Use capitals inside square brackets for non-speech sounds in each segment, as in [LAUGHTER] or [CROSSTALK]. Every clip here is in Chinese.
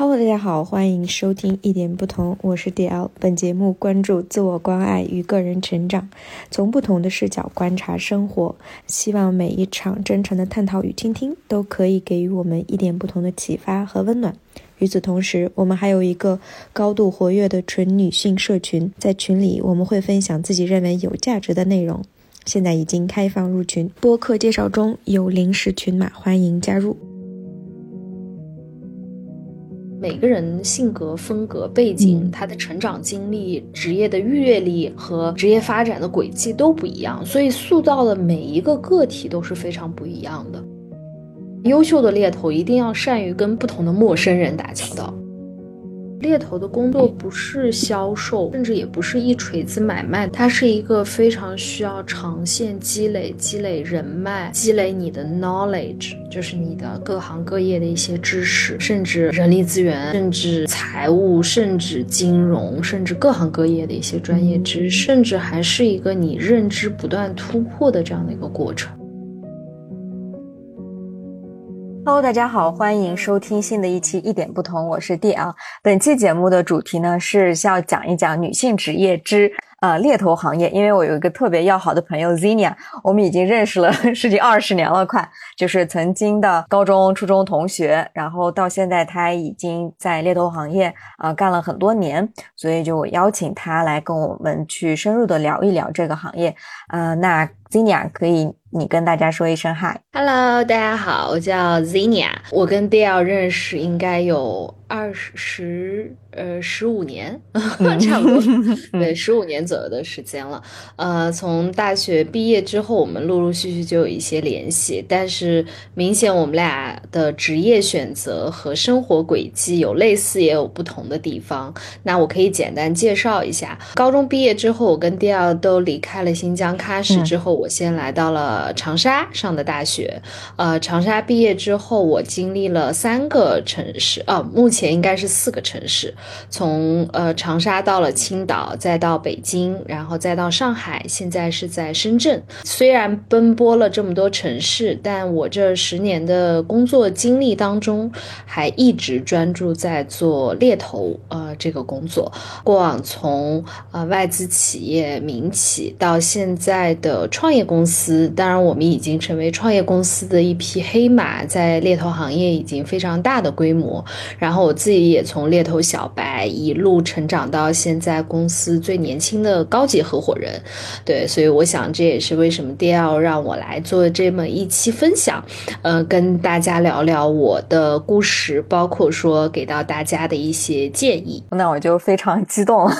Hello，大家好，欢迎收听一点不同，我是 DL。本节目关注自我关爱与个人成长，从不同的视角观察生活，希望每一场真诚的探讨与倾听都可以给予我们一点不同的启发和温暖。与此同时，我们还有一个高度活跃的纯女性社群，在群里我们会分享自己认为有价值的内容。现在已经开放入群，播客介绍中有临时群码，欢迎加入。每个人性格、风格、背景，他的成长经历、职业的阅历和职业发展的轨迹都不一样，所以塑造的每一个个体都是非常不一样的。优秀的猎头一定要善于跟不同的陌生人打交道。猎头的工作不是销售，甚至也不是一锤子买卖，它是一个非常需要长线积累、积累人脉、积累你的 knowledge，就是你的各行各业的一些知识，甚至人力资源，甚至财务，甚至金融，甚至各行各业的一些专业知识，甚至还是一个你认知不断突破的这样的一个过程。Hello，大家好，欢迎收听新的一期一点不同，我是 D L。本期节目的主题呢是要讲一讲女性职业之呃猎头行业，因为我有一个特别要好的朋友 Zinia，我们已经认识了 [LAUGHS] 十几二十年了，快就是曾经的高中、初中同学，然后到现在他已经在猎头行业啊干了很多年，所以就邀请他来跟我们去深入的聊一聊这个行业。呃，那 Zinia 可以。你跟大家说一声嗨，Hello，大家好，我叫 Zinia，我跟 Dale 认识应该有二十。呃，十五年，[LAUGHS] 差不多，[LAUGHS] 对，十五年左右的时间了。呃，从大学毕业之后，我们陆陆续续就有一些联系，但是明显我们俩的职业选择和生活轨迹有类似，也有不同的地方。那我可以简单介绍一下：高中毕业之后，我跟 Dale 都离开了新疆喀什之后，我先来到了长沙上的大学。呃，长沙毕业之后，我经历了三个城市，哦，目前应该是四个城市。从呃长沙到了青岛，再到北京，然后再到上海，现在是在深圳。虽然奔波了这么多城市，但我这十年的工作经历当中，还一直专注在做猎头呃这个工作。过往从呃外资企业、民企到现在的创创业公司，当然我们已经成为创业公司的一匹黑马，在猎头行业已经非常大的规模。然后我自己也从猎头小。白一路成长到现在公司最年轻的高级合伙人，对，所以我想这也是为什么 DL 让我来做这么一期分享，呃，跟大家聊聊我的故事，包括说给到大家的一些建议。[LAUGHS] 那我就非常激动，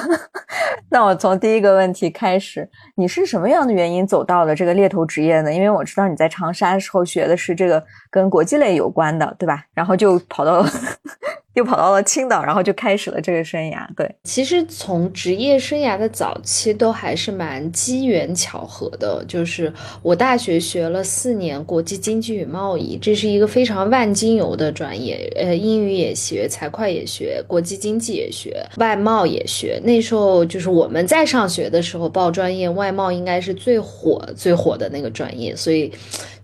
[LAUGHS] 那我从第一个问题开始，你是什么样的原因走到到了这个猎头职业呢？因为我知道你在长沙的时候学的是这个跟国际类有关的，对吧？然后就跑到。[LAUGHS] 又跑到了青岛，然后就开始了这个生涯。对，其实从职业生涯的早期都还是蛮机缘巧合的。就是我大学学了四年国际经济与贸易，这是一个非常万金油的专业。呃，英语也学，财会也学，国际经济也学，外贸也学。那时候就是我们在上学的时候报专业，外贸应该是最火最火的那个专业，所以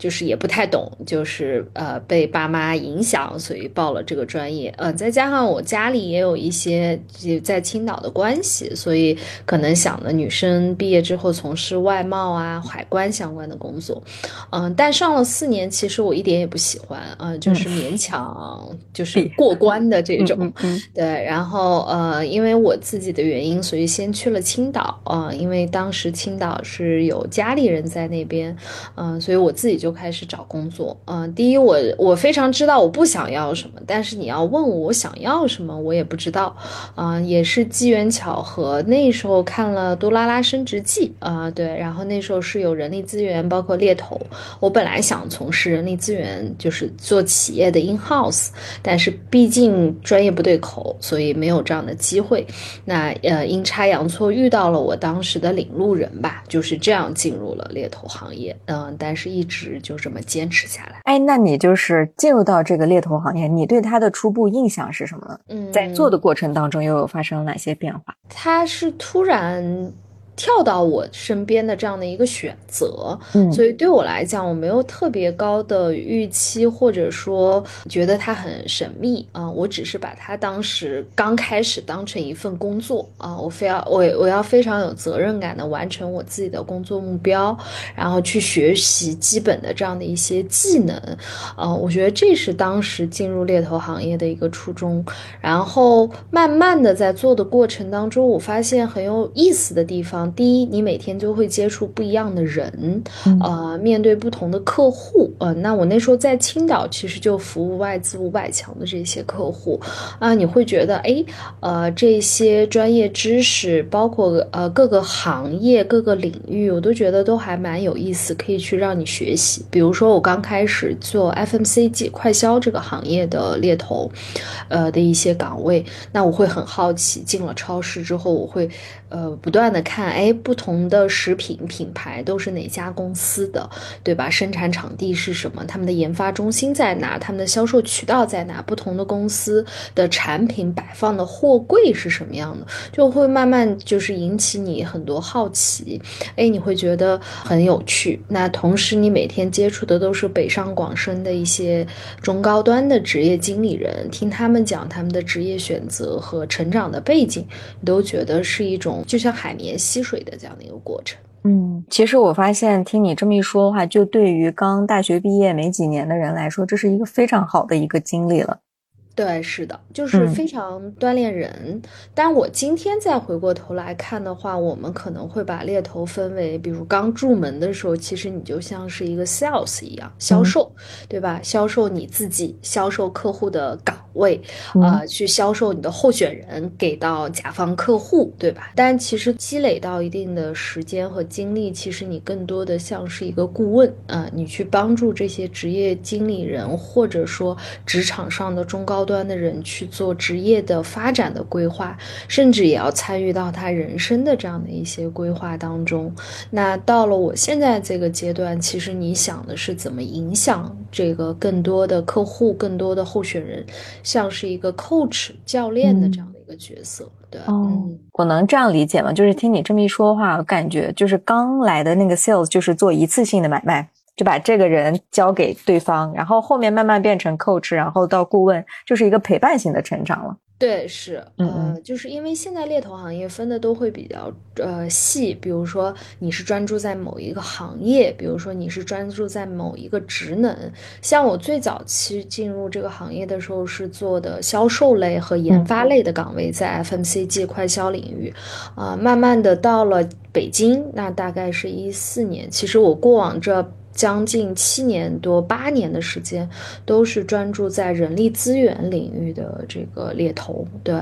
就是也不太懂，就是呃被爸妈影响，所以报了这个专业。呃。再加上我家里也有一些在青岛的关系，所以可能想的女生毕业之后从事外贸啊、海关相关的工作，嗯，但上了四年，其实我一点也不喜欢，嗯，就是勉强就是过关的这种，对。然后呃，因为我自己的原因，所以先去了青岛，啊，因为当时青岛是有家里人在那边，嗯，所以我自己就开始找工作，嗯，第一我我非常知道我不想要什么，但是你要问我。想要什么我也不知道，啊，也是机缘巧合。那时候看了《杜拉拉升职记》啊，对，然后那时候是有人力资源，包括猎头。我本来想从事人力资源，就是做企业的 in house，但是毕竟专业不对口，所以没有这样的机会。那呃，阴差阳错遇到了我当时的领路人吧，就是这样进入了猎头行业。嗯，但是一直就这么坚持下来。哎，那你就是进入到这个猎头行业，你对他的初步印象？是什么呢？嗯，在做的过程当中又有发生了哪些变化？它是突然跳到我身边的这样的一个选择，嗯，所以对我来讲，我没有特别高的预期，或者说觉得它很神秘啊，我只是把它当时刚开始当成一份工作啊，我非要我我要非常有责任感的完成我自己的工作目标，然后去学习基本的这样的一些技能，啊，我觉得这是当时进入猎头行业的一个初衷，然后慢慢的在做的过程当中，我发现很有意思的地方。第一，你每天就会接触不一样的人，呃，面对不同的客户，呃，那我那时候在青岛，其实就服务外资五百强的这些客户，啊，你会觉得，哎，呃，这些专业知识，包括呃各个行业、各个领域，我都觉得都还蛮有意思，可以去让你学习。比如说，我刚开始做 FMCG 快销这个行业的猎头，呃的一些岗位，那我会很好奇，进了超市之后，我会。呃，不断的看，哎，不同的食品品牌都是哪家公司的，对吧？生产场地是什么？他们的研发中心在哪？他们的销售渠道在哪？不同的公司的产品摆放的货柜是什么样的？就会慢慢就是引起你很多好奇，哎，你会觉得很有趣。那同时，你每天接触的都是北上广深的一些中高端的职业经理人，听他们讲他们的职业选择和成长的背景，你都觉得是一种。就像海绵吸水的这样的一个过程。嗯，其实我发现听你这么一说的话，就对于刚大学毕业没几年的人来说，这是一个非常好的一个经历了。对，是的，就是非常锻炼人。但我今天再回过头来看的话，我们可能会把猎头分为，比如刚入门的时候，其实你就像是一个 sales 一样，销售，对吧？销售你自己，销售客户的岗位，呃，去销售你的候选人给到甲方客户，对吧？但其实积累到一定的时间和精力，其实你更多的像是一个顾问啊，你去帮助这些职业经理人，或者说职场上的中高。端的人去做职业的发展的规划，甚至也要参与到他人生的这样的一些规划当中。那到了我现在这个阶段，其实你想的是怎么影响这个更多的客户、更多的候选人，像是一个 coach 教练的这样的一个角色。对，嗯，我能这样理解吗？就是听你这么一说的话，我感觉就是刚来的那个 sales 就是做一次性的买卖。就把这个人交给对方，然后后面慢慢变成 coach，然后到顾问，就是一个陪伴型的成长了。对，是，呃，就是因为现在猎头行业分的都会比较呃细，比如说你是专注在某一个行业，比如说你是专注在某一个职能。像我最早期进入这个行业的时候，是做的销售类和研发类的岗位，在 FMCG 快销领域，啊，慢慢的到了北京，那大概是一四年。其实我过往这。将近七年多八年的时间，都是专注在人力资源领域的这个猎头，对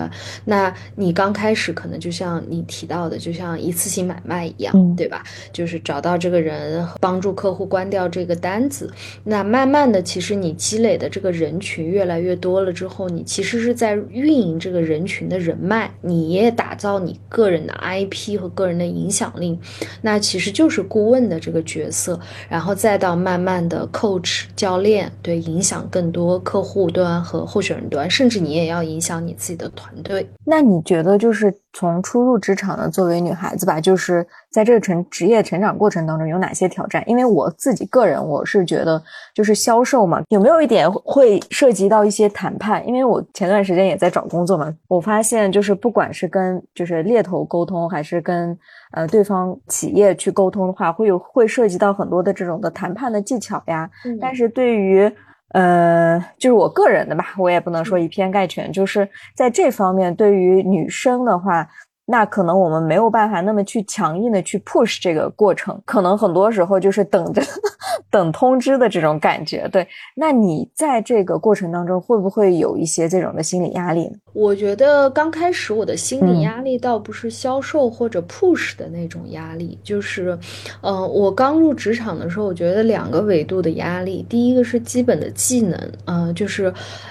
那你刚开始可能就像你提到的，就像一次性买卖一样，对吧？就是找到这个人，帮助客户关掉这个单子。那慢慢的，其实你积累的这个人群越来越多了之后，你其实是在运营这个人群的人脉，你也打造你个人的 IP 和个人的影响力。那其实就是顾问的这个角色，然后。再到慢慢的 coach 教练，对影响更多客户端和候选人端，甚至你也要影响你自己的团队。那你觉得就是从初入职场的作为女孩子吧，就是在这个成职业成长过程当中有哪些挑战？因为我自己个人我是觉得就是销售嘛，有没有一点会涉及到一些谈判？因为我前段时间也在找工作嘛，我发现就是不管是跟就是猎头沟通，还是跟呃，对方企业去沟通的话，会有会涉及到很多的这种的谈判的技巧呀。但是对于呃，就是我个人的吧，我也不能说以偏概全。就是在这方面，对于女生的话。那可能我们没有办法那么去强硬的去 push 这个过程，可能很多时候就是等着 [LAUGHS] 等通知的这种感觉。对，那你在这个过程当中会不会有一些这种的心理压力呢？我觉得刚开始我的心理压力倒不是销售或者 push 的那种压力，就是，嗯，我刚入职场的时候，我觉得两个维度的压力，第一个是基本的技能，嗯，就是，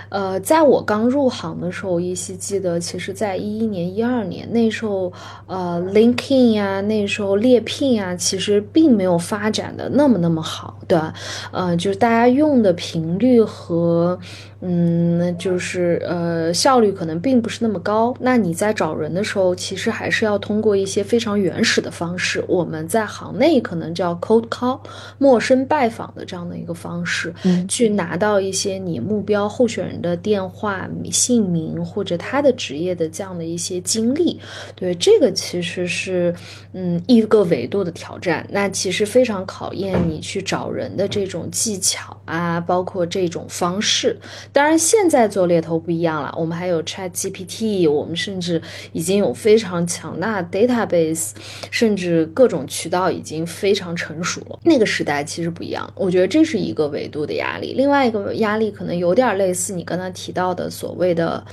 呃，在我刚入行的时候，依稀记得，其实在一一年、一二年那时候。哦，呃，LinkedIn 呀，那时候猎聘呀，其实并没有发展的那么那么好，对吧？呃，就是大家用的频率和。嗯，就是呃效率可能并不是那么高。那你在找人的时候，其实还是要通过一些非常原始的方式，我们在行内可能叫 cold call，陌生拜访的这样的一个方式，嗯去拿到一些你目标候选人的电话、姓名或者他的职业的这样的一些经历。对，这个其实是嗯一个维度的挑战。那其实非常考验你去找人的这种技巧啊，包括这种方式。当然，现在做猎头不一样了，我们还有 Chat GPT，我们甚至已经有非常强大的 database，甚至各种渠道已经非常成熟了。那个时代其实不一样，我觉得这是一个维度的压力。另外一个压力可能有点类似你刚才提到的所谓的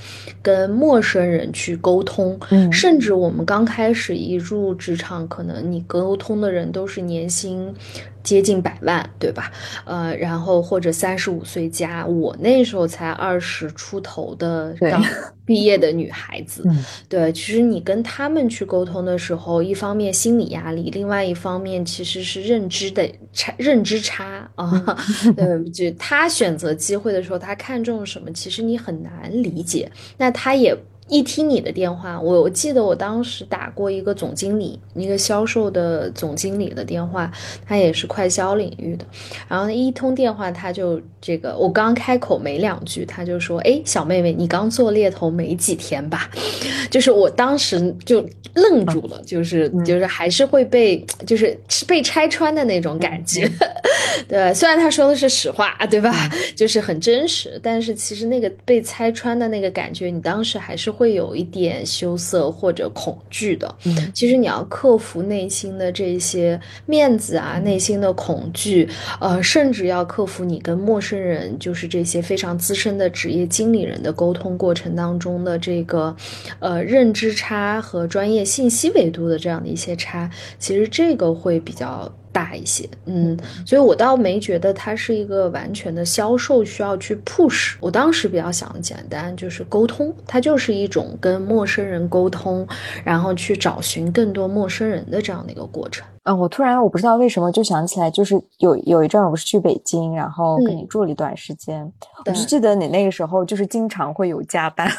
跟陌生人去沟通，嗯甚至我们刚开始一入职场，可能你沟通的人都是年薪接近百万，对吧？呃，然后或者三十五岁加，我那时候才二十出头的刚 [LAUGHS] 毕业的女孩子，嗯对，其实你跟他们去沟通的时候，一方面心理压力，另外一方面其实是认知的差，认知差啊。[LAUGHS] 对，就他选择机会的时候，他看中什么，其实你很难理解。那他也。一听你的电话，我我记得我当时打过一个总经理，一个销售的总经理的电话，他也是快销领域的。然后一通电话，他就这个，我刚开口没两句，他就说：“哎，小妹妹，你刚做猎头没几天吧？” [LAUGHS] 就是我当时就愣住了，就是就是还是会被就是被拆穿的那种感觉。[LAUGHS] 对，虽然他说的是实话，对吧？就是很真实，但是其实那个被拆穿的那个感觉，你当时还是会有一点羞涩或者恐惧的。嗯其实你要克服内心的这些面子啊，内心的恐惧，呃，甚至要克服你跟陌生人，就是这些非常资深的职业经理人的沟通过程当中的这个，呃，认知差和专业信息维度的这样的一些差，其实这个会比较。大一些，嗯，所以我倒没觉得它是一个完全的销售需要去 push。我当时比较想的简单，就是沟通，它就是一种跟陌生人沟通，然后去找寻更多陌生人的这样的一个过程。嗯，我突然我不知道为什么就想起来，就是有有一阵我不是去北京，然后跟你住了一段时间，我对就记得你那个时候就是经常会有加班，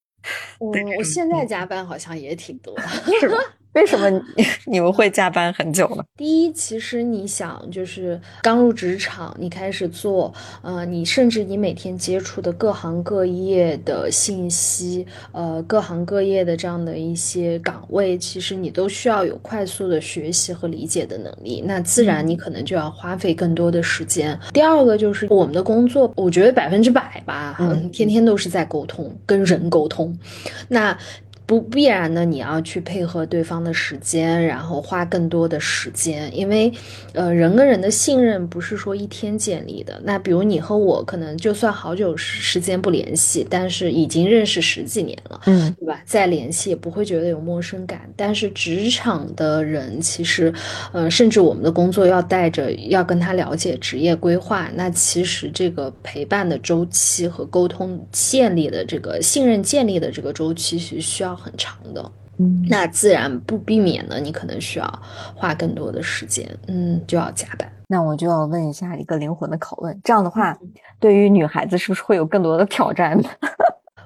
[LAUGHS] 嗯，我现在加班好像也挺多。[LAUGHS] 是吧？[LAUGHS] 为什么你 [LAUGHS] 你们会加班很久呢？[LAUGHS] 第一，其实你想，就是刚入职场，你开始做，呃，你甚至你每天接触的各行各业的信息，呃，各行各业的这样的一些岗位，其实你都需要有快速的学习和理解的能力。那自然你可能就要花费更多的时间。第二个就是我们的工作，我觉得百分之百吧，嗯天天都是在沟通，跟人沟通。那不必然的，你要去配合对方的时间，然后花更多的时间，因为，呃，人跟人的信任不是说一天建立的。那比如你和我，可能就算好久时时间不联系，但是已经认识十几年了，嗯对吧？再联系也不会觉得有陌生感。但是职场的人，其实，呃，甚至我们的工作要带着要跟他了解职业规划，那其实这个陪伴的周期和沟通建立的这个信任建立的这个周期是需要很长的。嗯那自然不避免呢，你可能需要花更多的时间，嗯，就要加班。那我就要问一下一个灵魂的拷问，这样的话，对于女孩子是不是会有更多的挑战呢？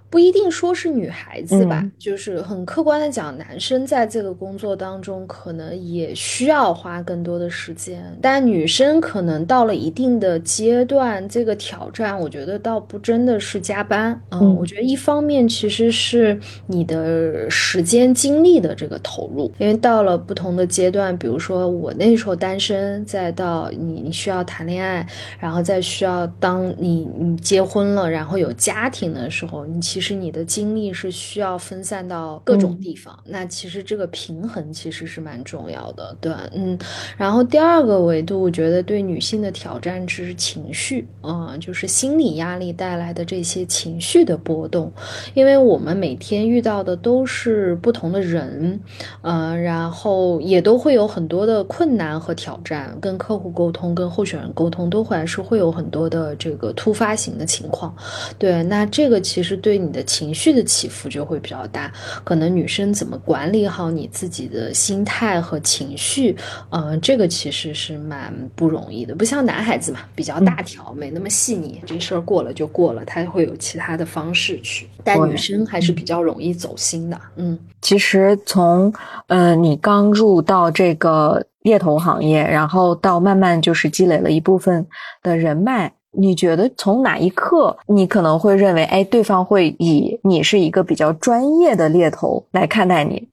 不一定说是女孩子吧，嗯。就是很客观的讲，男生在这个工作当中可能也需要花更多的时间，但女生可能到了一定的阶段，这个挑战，我觉得倒不真的是加班，嗯，嗯。我觉得一方面其实是你的时间精力的这个投入，因为到了不同的阶段，比如说我那时候单身，再到你你需要谈恋爱，然后再需要当你你结婚了，然后有家庭的时候，你其实你的精力是需要分散到各种地方。那其实这个平衡其实是蛮重要的，对，嗯。然后第二个维度，我觉得对女性的挑战是情绪，啊、就是心理压力带来的这些情绪的波动，因为我们每天遇到的都是不同的人，嗯，然后也都会有很多的困难和挑战，跟客户沟通、跟候选人沟通，都还是会有很多的这个突发型的情况。对，那这个其实对你的情绪的起伏就会比较大。可能女生怎么管理好你自己的心态和情绪，嗯，这个其实是蛮不容易的。不像男孩子嘛，比较大条，没那么细腻，这事儿过了就过了，他会有其他的方式去。但女生还是比较容易走心的。嗯，其实从呃你刚入到这个猎头行业，然后到慢慢就是积累了一部分的人脉。你觉得从哪一刻，你可能会认为，哎，对方会以你是一个比较专业的猎头来看待你，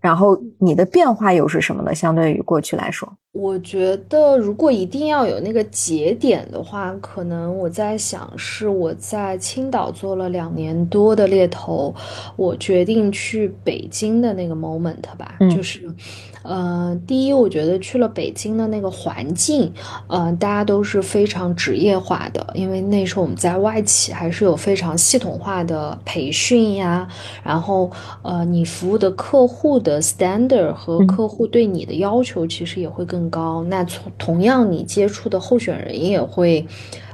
然后你的变化又是什么呢？相对于过去来说，我觉得如果一定要有那个节点的话，可能我在想是我在青岛做了两年多的猎头，我决定去北京的那个 moment 吧，就是。呃，第一，我觉得去了北京的那个环境，呃，大家都是非常职业化的，因为那时候我们在外企还是有非常系统化的培训呀，然后呃，你服务的客户的 standard 和客户对你的要求其实也会更高，那从同样你接触的候选人也会。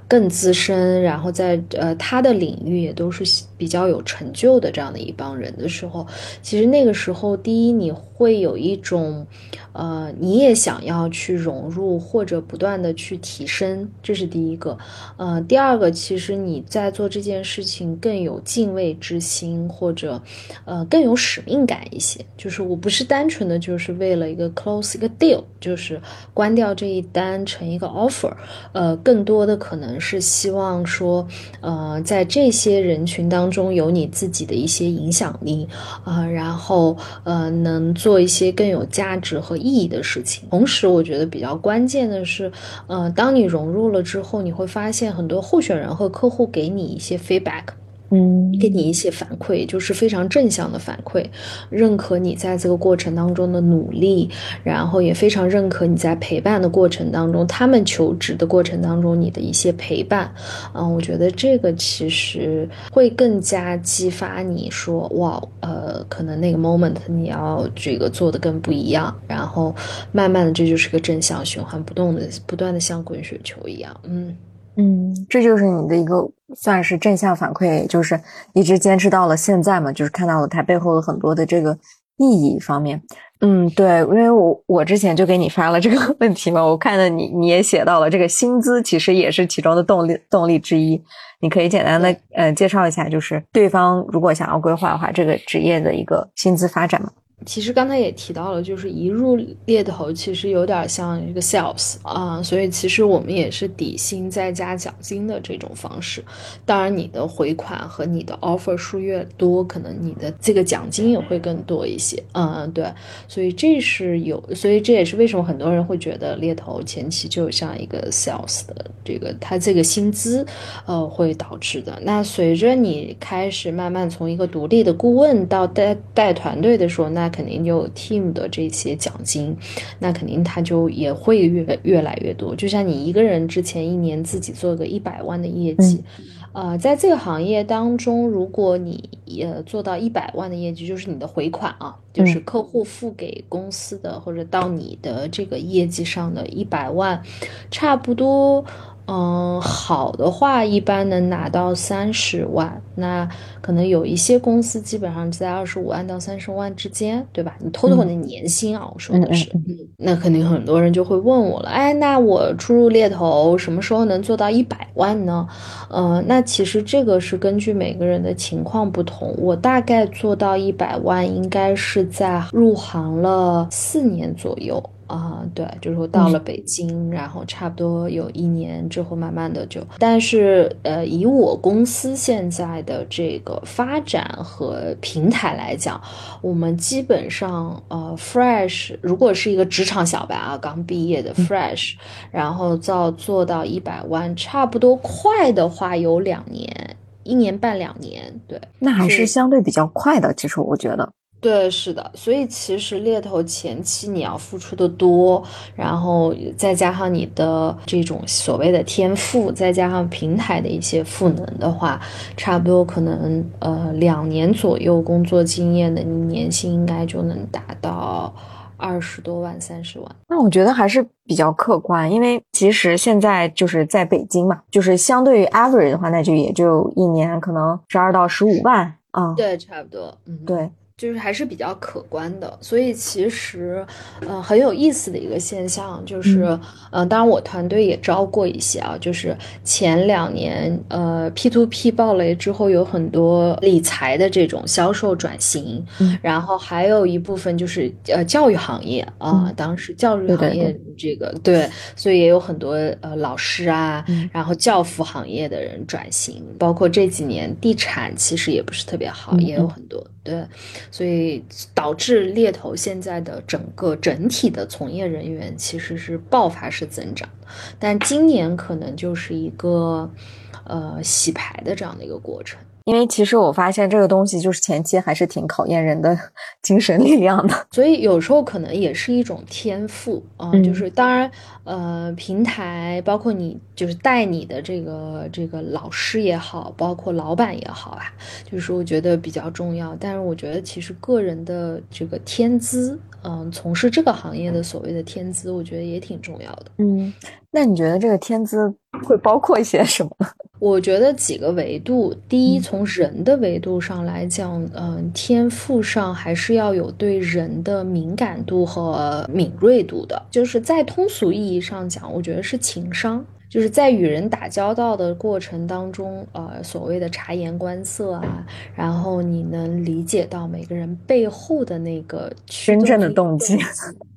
更资深，然后在呃他的领域也都是比较有成就的这样的一帮人的时候，其实那个时候，第一你会有一种，呃，你也想要去融入或者不断的去提升，这是第一个。呃，第二个，其实你在做这件事情更有敬畏之心，或者呃更有使命感一些。就是我不是单纯的就是为了一个 close 一个 deal，就是关掉这一单成一个 offer，呃，更多的可能。是希望说，呃，在这些人群当当中有你自己的一些影响力啊，然后呃，能做一些更有价值和意义的事情。同时，我觉得比较关键的是，呃，当你融入了之后，你会发现很多候选人和客户给你一些 feedback。嗯，给你一些反馈，就是非常正向的反馈，认可你在这个过程当中的努力，然后也非常认可你在陪伴的过程当中，他们求职的过程当中你的一些陪伴。嗯，我觉得这个其实会更加激发你说，哇，呃，可能那个 moment 你要这个做的更不一样，然后慢慢的这就是个正向循环，不动的不断的像滚雪球一样，嗯。嗯，这就是你的一个算是正向反馈，就是一直坚持到了现在嘛，就是看到了它背后的很多的这个意义方面。嗯，对，因为我我之前就给你发了这个 [LAUGHS] 问题嘛，我看到你你也写到了这个薪资，其实也是其中的动力动力之一。你可以简单的呃介绍一下，就是对方如果想要规划的话，这个职业的一个薪资发展吗？其实刚才也提到了，就是一入猎头，其实有点像一个 sales 啊，所以其实我们也是底薪再加奖金的这种方式。当然，你的回款和你的 offer 数越多，可能你的这个奖金也会更多一些。嗯，对，所以这是有，所以这也是为什么很多人会觉得猎头前期就像一个 sales 的这个，他这个薪资呃会导致的。那随着你开始慢慢从一个独立的顾问到带带团队的时候，那肯定有 team 的这些奖金，那肯定他就也会越越来越多。就像你一个人之前一年自己做个一百万的业绩，呃，在这个行业当中，如果你也做到一百万的业绩，就是你的回款啊，就是客户付给公司的或者到你的这个业绩上的一百万，差不多。嗯，好的话一般能拿到三十万，那可能有一些公司基本上在二十五万到三十万之间，对吧？你偷偷的年薪啊，我说的是，那肯定很多人就会问我了，哎，那我初入猎头什么时候能做到一百万呢？嗯，那其实这个是根据每个人的情况不同，我大概做到一百万应该是在入行了四年左右。啊，对，就是说到了北京，然后差不多有一年之后，慢慢的就，但是呃，以我公司现在的这个发展和平台来讲，我们基本上呃，fresh 如果是一个职场小白啊，刚毕业的 fresh，然后到做到一百万，差不多快的话有两年，一年半两年，对，那还是。相对比较快的，其实我觉得。对，是的，所以其实猎头前期你要付出的多，然后再加上你的这种所谓的天赋，再加上平台的一些赋能的话，差不多可能呃两年左右工作经验的，你年薪应该就能达到。二十多万、三十万。那我觉得还是比较客观，因为其实现在就是在北京嘛，就是相对于 average 的话，那就也就一年可能十二到十五万啊。对，差不多。嗯，对。就是还是比较可观的，所以其实，呃，很有意思的一个现象就是，嗯，当然我团队也招过一些啊，就是前两年，呃，P to P 暴雷之后，有很多理财的这种销售转型，然后还有一部分就是呃教育行业啊，当时教育行业这个对，所以也有很多呃老师啊，然后教辅行业的人转型，包括这几年地产其实也不是特别好，也有。很多。对，所以导致猎头现在的整个整体的从业人员其实是爆发式增长，但今年可能就是一个呃洗牌的这样的一个过程。因为其实我发现这个东西就是前期还是挺考验人的精神力量的，所以有时候可能也是一种天赋啊。就是当然，呃，平台包括你就是带你的这个这个老师也好，包括老板也好啊，就是我觉得比较重要。但是我觉得其实个人的这个天资，嗯，从事这个行业的所谓的天资，我觉得也挺重要的。嗯，那你觉得这个天资会包括一些什么？[LAUGHS] 我觉得几个维度，第一，从人的维度上来讲，嗯，天赋上还是要有对人的敏感度和敏锐度的，就是在通俗意义上讲，我觉得是情商，就是在与人打交道的过程当中，呃，所谓的察言观色啊，然后你能理解到每个人背后的那个真正的动机。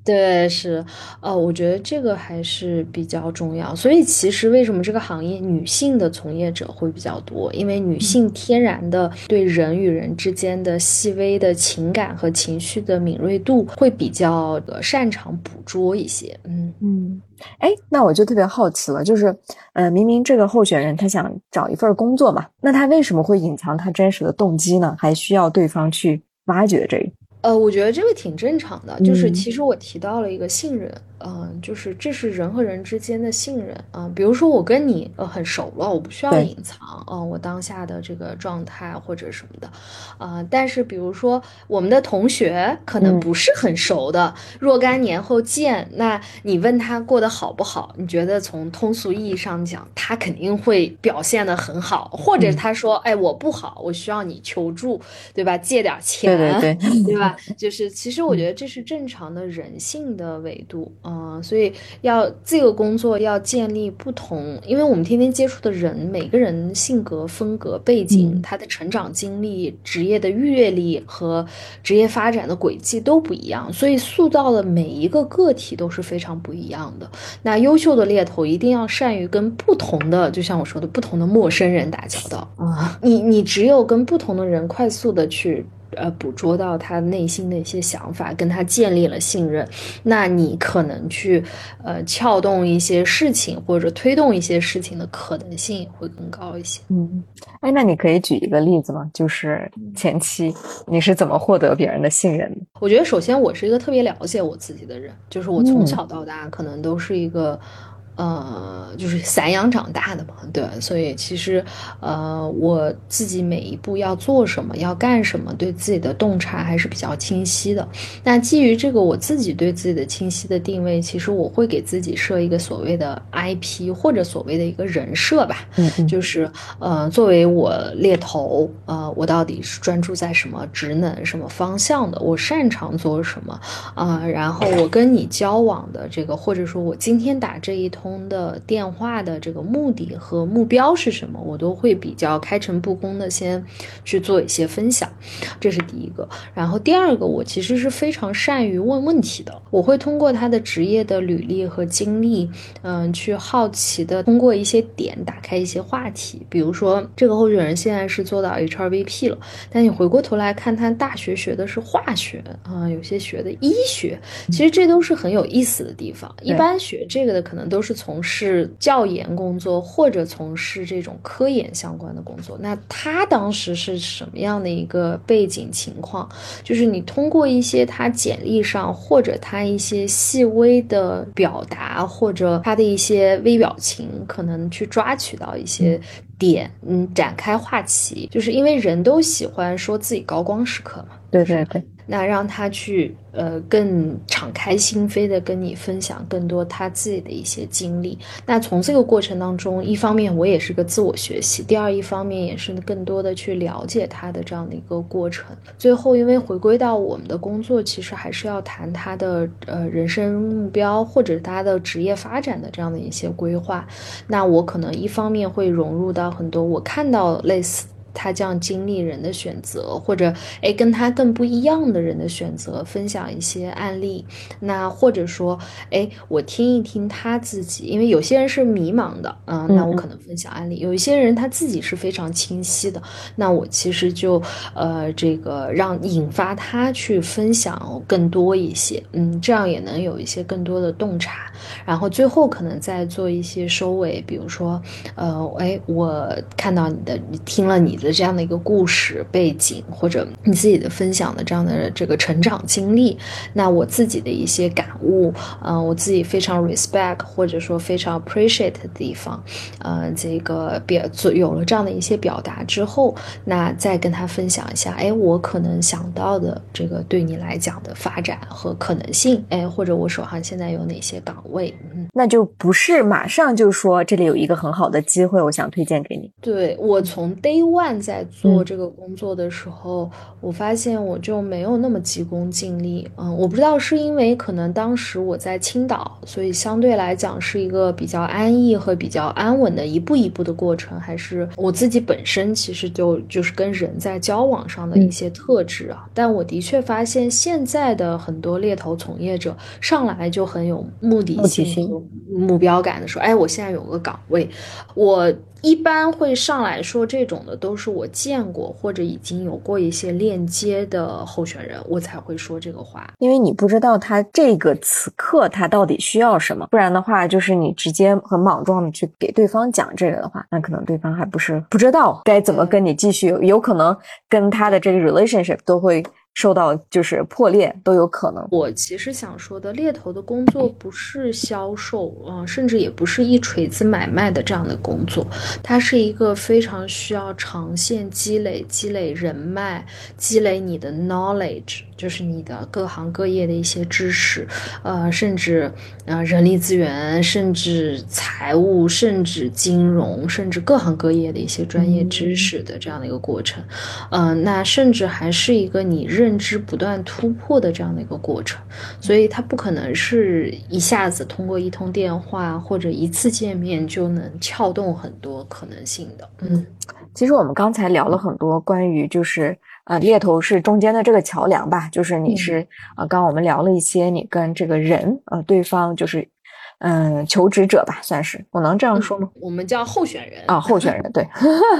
对，是，呃，我觉得这个还是比较重要。所以其实为什么这个行业女性的从业者会比较多？因为女性天然的对人与人之间的细微的情感和情绪的敏锐度会比较的擅长捕捉一些。嗯嗯，哎，那我就特别好奇了，就是，呃，明明这个候选人他想找一份工作嘛，那他为什么会隐藏他真实的动机呢？还需要对方去挖掘这个？呃，我觉得这个挺正常的，就是其实我提到了一个信任。嗯，就是这是人和人之间的信任啊。比如说我跟你呃很熟了，我不需要隐藏啊我当下的这个状态或者什么的啊。但是比如说我们的同学可能不是很熟的，若干年后见，那你问他过得好不好？你觉得从通俗意义上讲，他肯定会表现的很好，或者他说哎我不好，我需要你求助，对吧？借点钱，对对对，对吧？就是其实我觉得这是正常的人性的维度。嗯，所以要这个工作要建立不同，因为我们天天接触的人，每个人性格、风格、背景，他的成长经历、职业的阅历和职业发展的轨迹都不一样，所以塑造的每一个个体都是非常不一样的。那优秀的猎头一定要善于跟不同的，就像我说的，不同的陌生人打交道啊。你你只有跟不同的人快速的去。呃，捕捉到他内心的一些想法，跟他建立了信任，那你可能去呃撬动一些事情或者推动一些事情的可能性也会更高一些。嗯，哎，那你可以举一个例子吗？就是前期你是怎么获得别人的信任的？我觉得首先我是一个特别了解我自己的人，就是我从小到大可能都是一个。呃，就是散养长大的嘛，对，所以其实，呃，我自己每一步要做什么，要干什么，对自己的洞察还是比较清晰的。那基于这个，我自己对自己的清晰的定位，其实我会给自己设一个所谓的 IP 或者所谓的一个人设吧，嗯，就是呃，作为我猎头，呃，我到底是专注在什么职能、什么方向的，我擅长做什么啊？然后我跟你交往的这个，或者说我今天打这一通。的电话的这个目的和目标是什么，我都会比较开诚布公的先去做一些分享，这是第一个。然后第二个，我其实是非常善于问问题的，我会通过他的职业的履历和经历，嗯，去好奇的通过一些点打开一些话题。比如说，这个候选人现在是做到 HRVP 了，但你回过头来看他大学学的是化学啊，有些学的医学，其实这都是很有意思的地方。一般学这个的可能都是。从事教研工作或者从事这种科研相关的工作，那他当时是什么样的一个背景情况？就是你通过一些他简历上或者他一些细微的表达，或者他的一些微表情，可能去抓取到一些点，嗯，展开话题。就是因为人都喜欢说自己高光时刻嘛。对对对。那让他去呃更敞开心扉的跟你分享更多他自己的一些经历。那从这个过程当中，一方面我也是个自我学习，第二一方面也是更多的去了解他的这样的一个过程。最后，因为回归到我们的工作，其实还是要谈他的呃人生目标或者他的职业发展的这样的一些规划。那我可能一方面会融入到很多我看到类似。他这样经历人的选择，或者哎跟他更不一样的人的选择，分享一些案例。那或者说哎，我听一听他自己，因为有些人是迷茫的，嗯，那我可能分享案例；有一些人他自己是非常清晰的，那我其实就呃这个让引发他去分享更多一些，嗯，这样也能有一些更多的洞察。然后最后可能再做一些收尾，比如说呃哎，我看到你的，听了你的。这样的一个故事背景，或者你自己的分享的这样的这个成长经历，那我自己的一些感悟，嗯，我自己非常 respect 或者说非常 appreciate 的地方，呃，这个表做有了这样的一些表达之后，那再跟他分享一下，哎，我可能想到的这个对你来讲的发展和可能性，哎，或者我手上现在有哪些岗位，嗯，那就不是马上就说这里有一个很好的机会，我想推荐给你。对我从 day one。在做这个工作的时候，我发现我就没有那么急功近利。嗯，我不知道是因为可能当时我在青岛，所以相对来讲是一个比较安逸和比较安稳的一步一步的过程，还是我自己本身其实就就是跟人在交往上的一些特质啊。但我的确发现现在的很多猎头从业者上来就很有目的性、目标感的说：“哎，我现在有个岗位，我。”一般会上来说这种的都是我见过或者已经有过一些链接的候选人，我才会说这个话。因为你不知道他这个此刻他到底需要什么，不然的话，就是你直接很莽撞的去给对方讲这个的话，那可能对方还不是不知道该怎么跟你继续，有可能跟他的这个 relationship 都会。受到就是破裂都有可能。我其实想说的，猎头的工作不是销售，嗯，甚至也不是一锤子买卖的这样的工作，它是一个非常需要长线积累、积累人脉、积累你的 knowledge。就是你的各行各业的一些知识，呃，甚至呃人力资源，甚至财务，甚至金融，甚至各行各业的一些专业知识的这样的一个过程，嗯，那甚至还是一个你认知不断突破的这样的一个过程，所以它不可能是一下子通过一通电话或者一次见面就能撬动很多可能性的。嗯，其实我们刚才聊了很多关于就是。呃，猎头是中间的这个桥梁吧，就是你是啊，刚刚我们聊了一些你跟这个人，呃，对方就是嗯，求职者吧，算是，我能这样说吗？我们叫候选人啊，候选人对，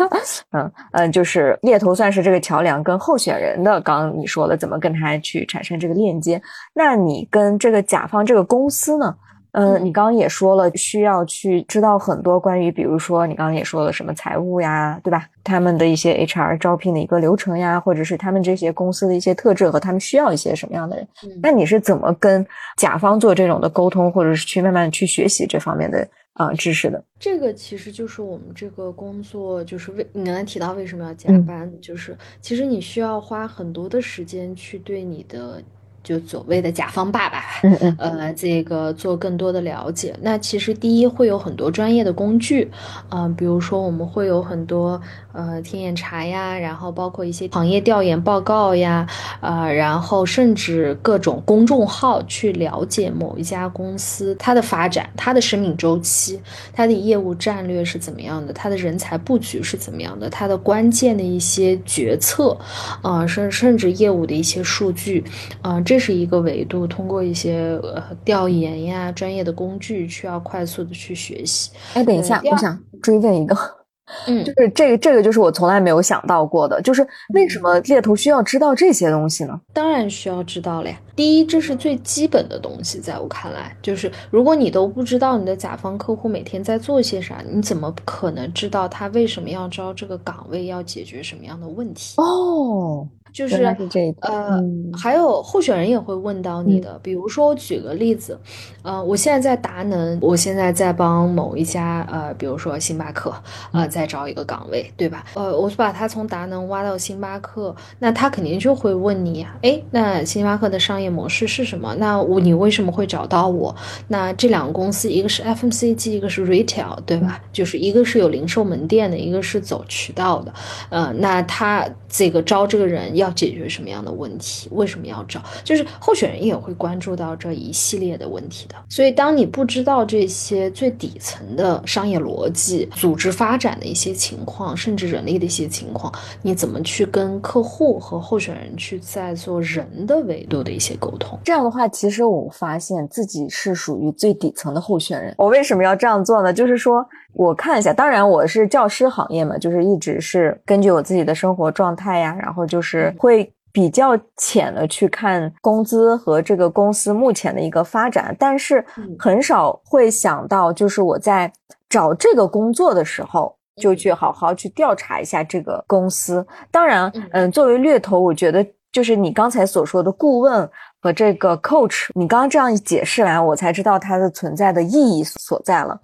[LAUGHS] 嗯嗯，就是猎头算是这个桥梁，跟候选人的，刚刚你说了怎么跟他去产生这个链接，那你跟这个甲方这个公司呢？嗯，你刚刚也说了，需要去知道很多关于，比如说你刚刚也说了什么财务呀，对吧？他们的一些 HR 招聘的一个流程呀，或者是他们这些公司的一些特质和他们需要一些什么样的人？那你是怎么跟甲方做这种的沟通，或者是去慢慢去学习这方面的啊知识的？这个其实就是我们这个工作，就是为你刚才提到为什么要加班，就是其实你需要花很多的时间去对你的。就所谓的甲方爸爸，嗯嗯，呃，这个做更多的了解。那其实第一会有很多专业的工具，嗯，比如说我们会有很多呃天眼查呀，然后包括一些行业调研报告呀，啊，然后甚至各种公众号去了解某一家公司它的发展、它的生命周期、它的业务战略是怎么样的、它的人才布局是怎么样的、它的关键的一些决策，啊，甚甚至业务的一些数据，啊，这。这是一个维度，通过一些呃调研呀、专业的工具，需要快速的去学习。哎，等一下，我想追问一个，[LAUGHS] 嗯，就是这个这个就是我从来没有想到过的，就是为什么猎头需要知道这些东西呢？当然需要知道了呀。第一，这是最基本的东西，在我看来，就是如果你都不知道你的甲方客户每天在做些啥，你怎么可能知道他为什么要招这个岗位，要解决什么样的问题？哦。就是呃，还有候选人也会问到你的，比如说我举个例子，呃，我现在在达能，我现在在帮某一家呃，比如说星巴克，呃，在招一个岗位，对吧？呃，我把他从达能挖到星巴克，那他肯定就会问你，哎，那星巴克的商业模式是什么？那我你为什么会找到我？那这两个公司，一个是 FMCG，一个是 Retail，对吧？就是一个是有零售门店的，一个是走渠道的，呃，那他这个招这个人要。解决什么样的问题？为什么要找？就是候选人也会关注到这一系列的问题的。所以，当你不知道这些最底层的商业逻辑、组织发展的一些情况，甚至人力的一些情况，你怎么去跟客户和候选人去在做人的维度的一些沟通？这样的话，其实我发现自己是属于最底层的候选人。我为什么要这样做呢？就是说。我看一下，当然我是教师行业嘛，就是一直是根据我自己的生活状态呀，然后就是会比较浅的去看工资和这个公司目前的一个发展，但是很少会想到，就是我在找这个工作的时候，就去好好去调查一下这个公司。当然，嗯，作为猎头，我觉得就是你刚才所说的顾问。和这个 coach，你刚刚这样一解释完，我才知道它的存在的意义所在了。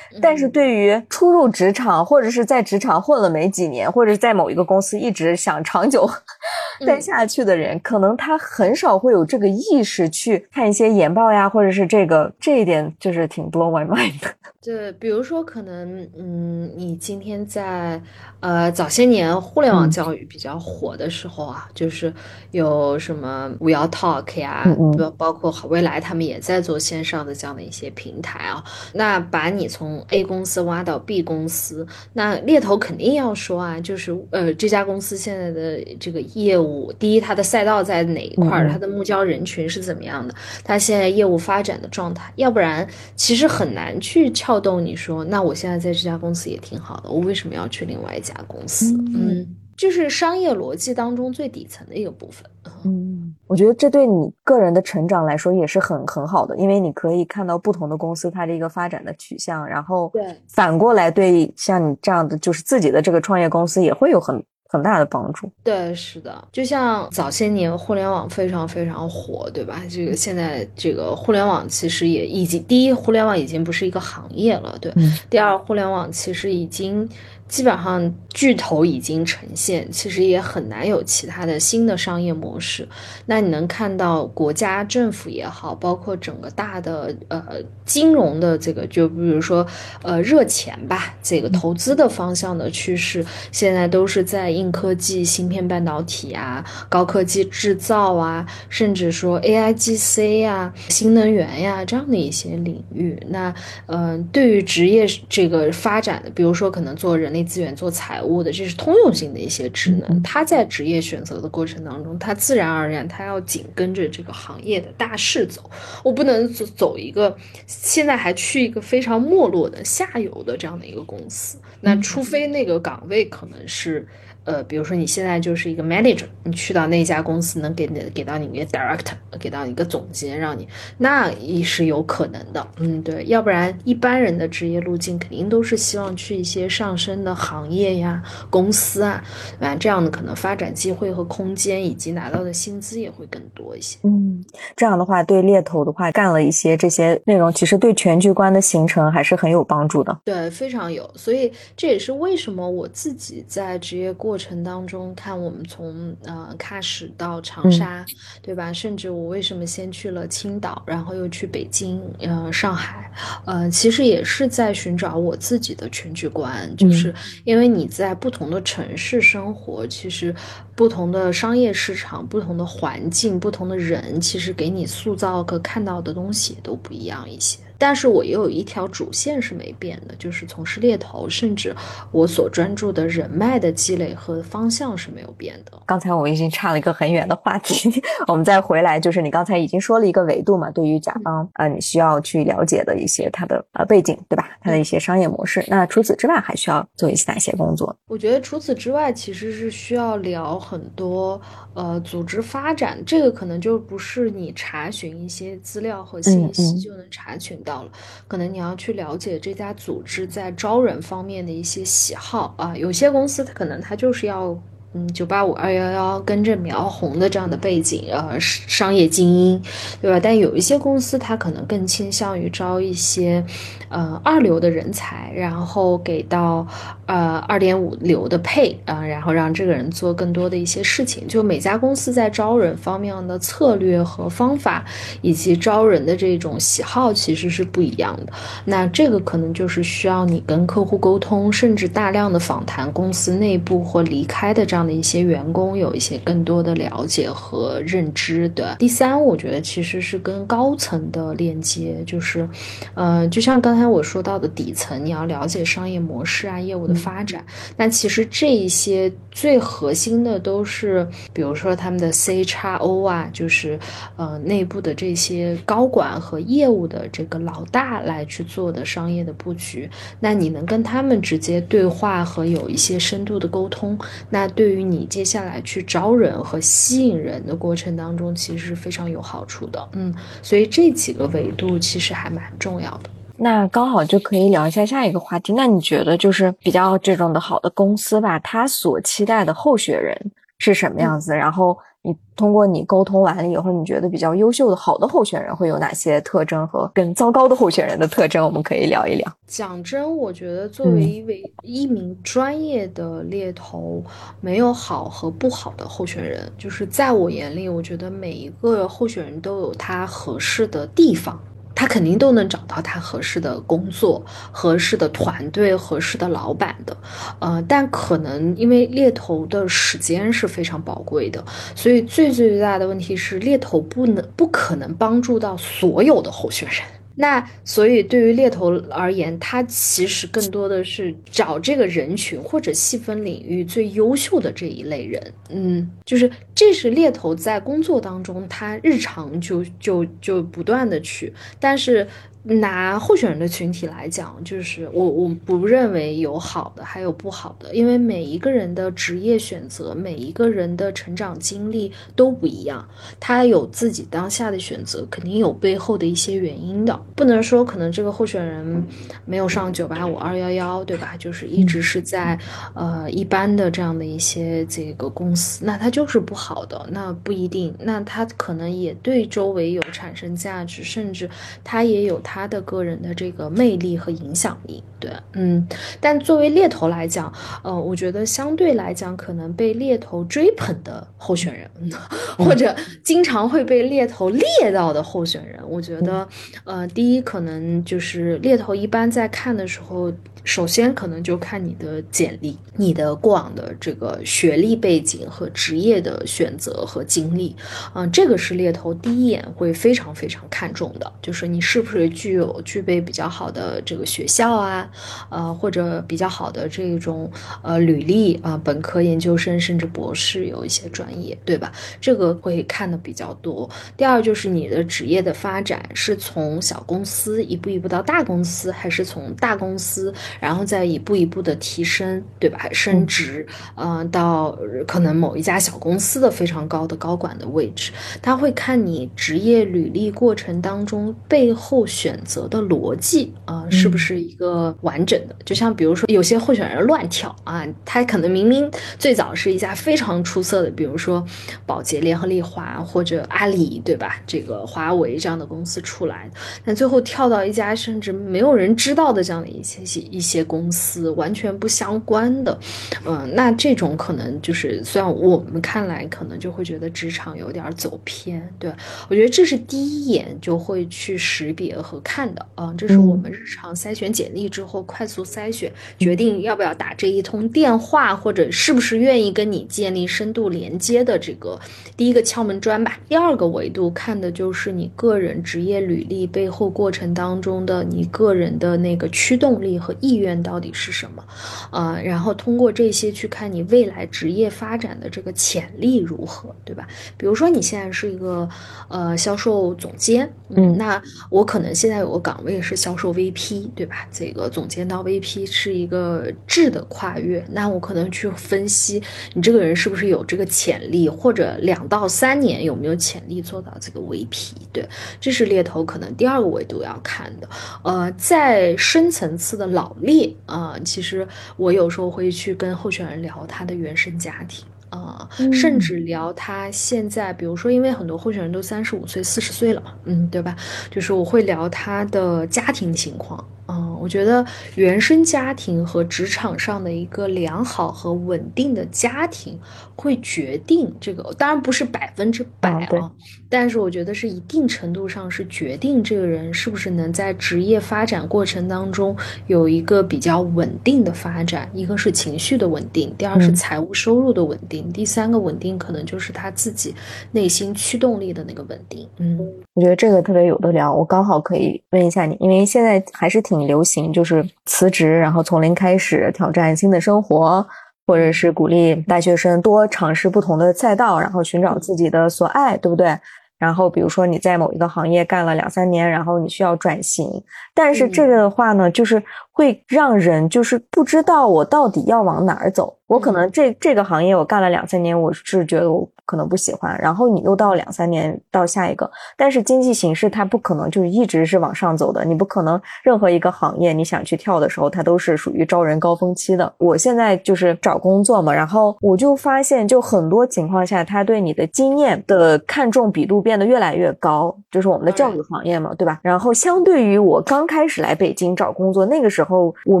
但是对于初入职场，或者是在职场混了没几年，或者在某一个公司一直想长久 [LAUGHS] 待下去的人，可能他很少会有这个意识去看一些研报呀，或者是这个这一点就是挺 blow my mind 的。对，比如说可能，嗯，你今天在呃早些年互联网教育比较火的时候啊，就是有什么 We All Talk 呀。包包括未来他们也在做线上的这样的一些平台啊，那把你从 A 公司挖到 B 公司，那猎头肯定要说啊，就是呃这家公司现在的这个业务，第一它的赛道在哪一块，它的目标人群是怎么样的，它现在业务发展的状态，要不然其实很难去撬动你说，那我现在在这家公司也挺好的，我为什么要去另外一家公司？嗯，就是商业逻辑当中最底层的一个部分。嗯，我觉得这对你个人的成长来说也是很很好的，因为你可以看到不同的公司它的一个发展的取向，然后对反过来对像你这样的就是自己的这个创业公司也会有很很大的帮助。对，是的，就像早些年互联网非常非常火，对吧？这个现在这个互联网其实也已经第一，互联网已经不是一个行业了，对。第二，互联网其实已经。基本上巨头已经呈现，其实也很难有其他的新的商业模式。那你能看到国家政府也好，包括整个大的呃金融的这个，就比如说呃热钱吧，这个投资的方向的趋势，现在都是在硬科技、芯片半导体啊、高科技制造啊，甚至说 AIGC 呀、新能源呀这样的一些领域。那嗯，对于职业这个发展的，比如说可能做人。力资源做财务的，这是通用性的一些职能。他在职业选择的过程当中，他自然而然他要紧跟着这个行业的大势走。我不能走走一个现在还去一个非常没落的下游的这样的一个公司。那除非那个岗位可能是。呃，比如说你现在就是一个 manager，你去到那家公司能给你给到你一个 director，给到一个总监，让你那也是有可能的。嗯，对，要不然一般人的职业路径肯定都是希望去一些上升的行业呀、公司啊，啊，这样的可能发展机会和空间以及拿到的薪资也会更多一些。嗯，这样的话对猎头的话干了一些这些内容，其实对全局观的形成还是很有帮助的。对，非常有。所以这也是为什么我自己在职业过。过程当中，看我们从呃喀什到长沙，对吧？甚至我为什么先去了青岛，然后又去北京、呃上海，呃，其实也是在寻找我自己的全局观。就是因为你在不同的城市生活，其实不同的商业市场、不同的环境、不同的人，其实给你塑造和看到的东西都不一样一些。但是我也有一条主线是没变的，就是从事猎头，甚至我所专注的人脉的积累和方向是没有变的。刚才我们已经差了一个很远的话题，[LAUGHS] 我们再回来，就是你刚才已经说了一个维度嘛，对于甲方啊，你需要去了解的一些它的呃背景，对吧？它的一些商业模式。那除此之外，还需要做一些哪些工作？我觉得除此之外，其实是需要聊很多呃组织发展，这个可能就不是你查询一些资料和信息就能查询到了，可能你要去了解这家组织在招人方面的一些喜好啊，有些公司它可能它就是要。嗯，九八五二幺幺跟着苗红的这样的背景，呃，商业精英，对吧？但有一些公司，它可能更倾向于招一些，呃，二流的人才，然后给到呃二点五流的配啊，然后让这个人做更多的一些事情。就每家公司在招人方面的策略和方法，以及招人的这种喜好，其实是不一样的。那这个可能就是需要你跟客户沟通，甚至大量的访谈公司内部或离开的这样。的一些员工有一些更多的了解和认知的。第三，我觉得其实是跟高层的链接，就是，呃，就像刚才我说到的底层，你要了解商业模式啊、业务的发展。那其实这一些最核心的都是，比如说他们的 C 叉 O 啊，就是呃内部的这些高管和业务的这个老大来去做的商业的布局。那你能跟他们直接对话和有一些深度的沟通，那对。于于你接下来去招人和吸引人的过程当中，其实是非常有好处的。嗯，所以这几个维度其实还蛮重要的。那刚好就可以聊一下下一个话题。那你觉得就是比较这种的好的公司吧，他所期待的候选人是什么样子？然后。你通过你沟通完了以后，你觉得比较优秀的好的候选人会有哪些特征和更糟糕的候选人的特征？我们可以聊一聊。讲真，我觉得作为一位一名专业的猎头，没有好和不好的候选人，就是在我眼里，我觉得每一个候选人都有他合适的地方。他肯定都能找到他合适的工作、合适的团队、合适的老板的，呃，但可能因为猎头的时间是非常宝贵的，所以最最最大的问题是猎头不能、不可能帮助到所有的候选人。那所以，对于猎头而言，他其实更多的是找这个人群或者细分领域最优秀的这一类人。嗯，就是这是猎头在工作当中，他日常就就就不断的去，但是。拿候选人的群体来讲，就是我我不认为有好的，还有不好的，因为每一个人的职业选择，每一个人的成长经历都不一样，他有自己当下的选择，肯定有背后的一些原因的，不能说可能这个候选人没有上九八五二幺幺，对吧？就是一直是在呃一般的这样的一些这个公司，那他就是不好的，那不一定，那他可能也对周围有产生价值，甚至他也有他。的个人的这个魅力和影响力，对，嗯，但作为猎头来讲，呃，我觉得相对来讲，可能被猎头追捧的候选人，[LAUGHS] 或者经常会被猎头猎到的候选人，我觉得，呃，第一可能就是猎头一般在看的时候。首先，可能就看你的简历，你的过往的这个学历背景和职业的选择和经历，嗯，这个是猎头第一眼会非常非常看重的，就是你是不是具有具备比较好的这个学校啊，呃，或者比较好的这种呃履历啊，本科、研究生甚至博士有一些专业，对吧？这个会看的比较多。第二就是你的职业的发展是从小公司一步一步到大公司，还是从大公司？然后再一步一步的提升，对吧？升职，嗯，到可能某一家小公司的非常高的高管的位置，他会看你职业履历过程当中背后选择的逻辑啊，是不是一个完整的？就像比如说有些候选人乱跳啊，他可能明明最早是一家非常出色的，比如说宝洁、联合利华或者阿里，对吧？这个华为这样的公司出来，但最后跳到一家甚至没有人知道的这样的一些一。一些公司完全不相关的，嗯，那这种可能就是，虽然我们看来可能就会觉得职场有点走偏，对我觉得这是第一眼就会去识别和看的啊，这是我们日常筛选简历之后快速筛选，决定要不要打这一通电话，或者是不是愿意跟你建立深度连接的这个第一个敲门砖吧。第二个维度看的就是你个人职业履历背后过程当中的你个人的那个驱动力和意愿到底是什么，呃，然后通过这些去看你未来职业发展的这个潜力如何，对吧？比如说你现在是一个呃销售总监，嗯，那我可能现在有个岗位是销售 VP，对吧？这个总监到 VP 是一个质的跨越，那我可能去分析你这个人是不是有这个潜力，或者两到三年有没有潜力做到这个 VP，对，这是猎头可能第二个维度要看的。呃，在深层次的老力啊，其实我有时候会去跟候选人聊他的原生家庭。啊，甚至聊他现在，比如说，因为很多候选人都三十五岁、四十岁了嘛，嗯，对吧？就是我会聊他的家庭情况。嗯，我觉得原生家庭和职场上的一个良好和稳定的家庭，会决定这个。当然不是百分之百啊，但是我觉得是一定程度上是决定这个人是不是能在职业发展过程当中有一个比较稳定的发展。一个是情绪的稳定，第二是财务收入的稳定，第三个稳定可能就是他自己内心驱动力的那个稳定。嗯，我觉得这个特别有的聊。我刚好可以问一下你，因为现在还是挺。挺流行，就是辞职，然后从零开始挑战新的生活，或者是鼓励大学生多尝试不同的赛道，然后寻找自己的所爱，对不对？然后比如说你在某一个行业干了两三年，然后你需要转型，但是这个的话呢，就是会让人就是不知道我到底要往哪儿走。我可能这这个行业我干了两三年，我是觉得我。可能不喜欢，然后你又到两三年到下一个，但是经济形势它不可能就一直是往上走的，你不可能任何一个行业你想去跳的时候，它都是属于招人高峰期的。我现在就是找工作嘛，然后我就发现，就很多情况下，他对你的经验的看重比度变得越来越高，就是我们的教育行业嘛，对吧？然后相对于我刚开始来北京找工作那个时候，我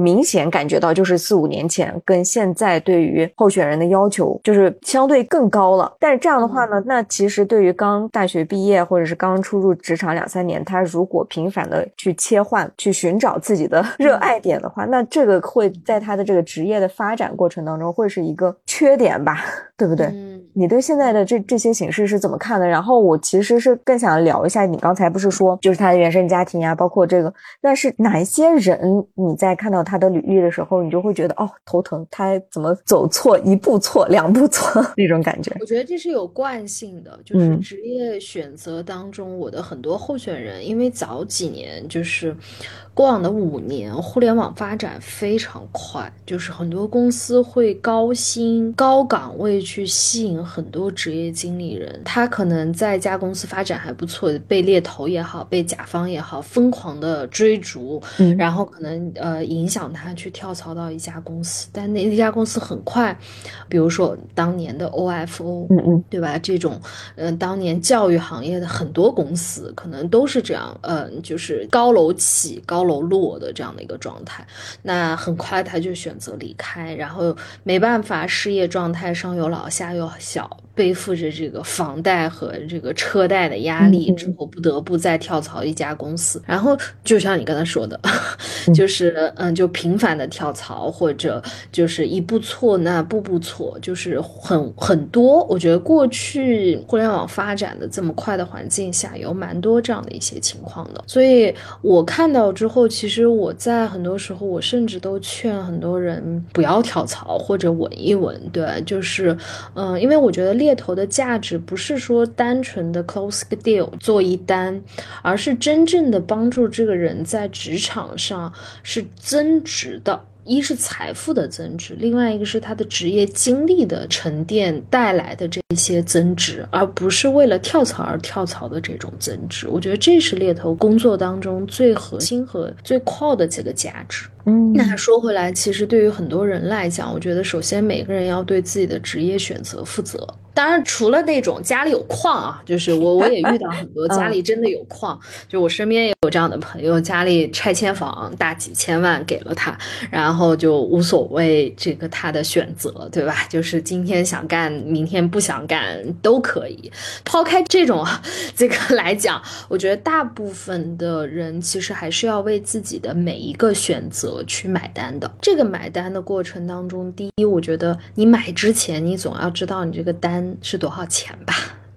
明显感觉到就是四五年前跟现在对于候选人的要求就是相对更高了，但。这样的话呢，那其实对于刚大学毕业或者是刚初入职场两三年，他如果频繁的去切换、去寻找自己的 [LAUGHS] 热爱点的话，那这个会在他的这个职业的发展过程当中会是一个缺点吧，对不对？嗯，你对现在的这这些形式是怎么看的？然后我其实是更想聊一下，你刚才不是说就是他的原生家庭啊，包括这个，那是哪一些人？你在看到他的履历的时候，你就会觉得哦头疼，他怎么走错一步错两步错 [LAUGHS] 那种感觉？我觉得这是。有惯性的，就是职业选择当中，我的很多候选人，因为早几年就是。过往的五年，互联网发展非常快，就是很多公司会高薪高岗位去吸引很多职业经理人。他可能在一家公司发展还不错，被猎头也好，被甲方也好疯狂的追逐，然后可能呃影响他去跳槽到一家公司。但那一家公司很快，比如说当年的 OFO，嗯嗯，对吧？这种嗯，当年教育行业的很多公司可能都是这样，嗯，就是高楼起高。楼落的这样的一个状态，那很快他就选择离开，然后没办法，失业状态，上有老下有小。背负着这个房贷和这个车贷的压力之后，不得不再跳槽一家公司。然后就像你刚才说的，[LAUGHS] 就是嗯，就频繁的跳槽，或者就是一步错那步步错，就是很很多。我觉得过去互联网发展的这么快的环境下，有蛮多这样的一些情况的。所以我看到之后，其实我在很多时候，我甚至都劝很多人不要跳槽或者稳一稳。对，就是嗯，因为我觉得。猎头的价值不是说单纯的 close a deal 做一单，而是真正的帮助这个人在职场上是增值的。一是财富的增值，另外一个是他的职业经历的沉淀带来的这些增值，而不是为了跳槽而跳槽的这种增值。我觉得这是猎头工作当中最核心和最 core 的这个价值。嗯，那说回来，其实对于很多人来讲，我觉得首先每个人要对自己的职业选择负责。当然，除了那种家里有矿啊，就是我我也遇到很多 [LAUGHS] 家里真的有矿，就我身边也有这样的朋友，家里拆迁房大几千万给了他，然后就无所谓这个他的选择，对吧？就是今天想干，明天不想干都可以。抛开这种这个来讲，我觉得大部分的人其实还是要为自己的每一个选择去买单的。这个买单的过程当中，第一，我觉得你买之前，你总要知道你这个单。是多少钱吧？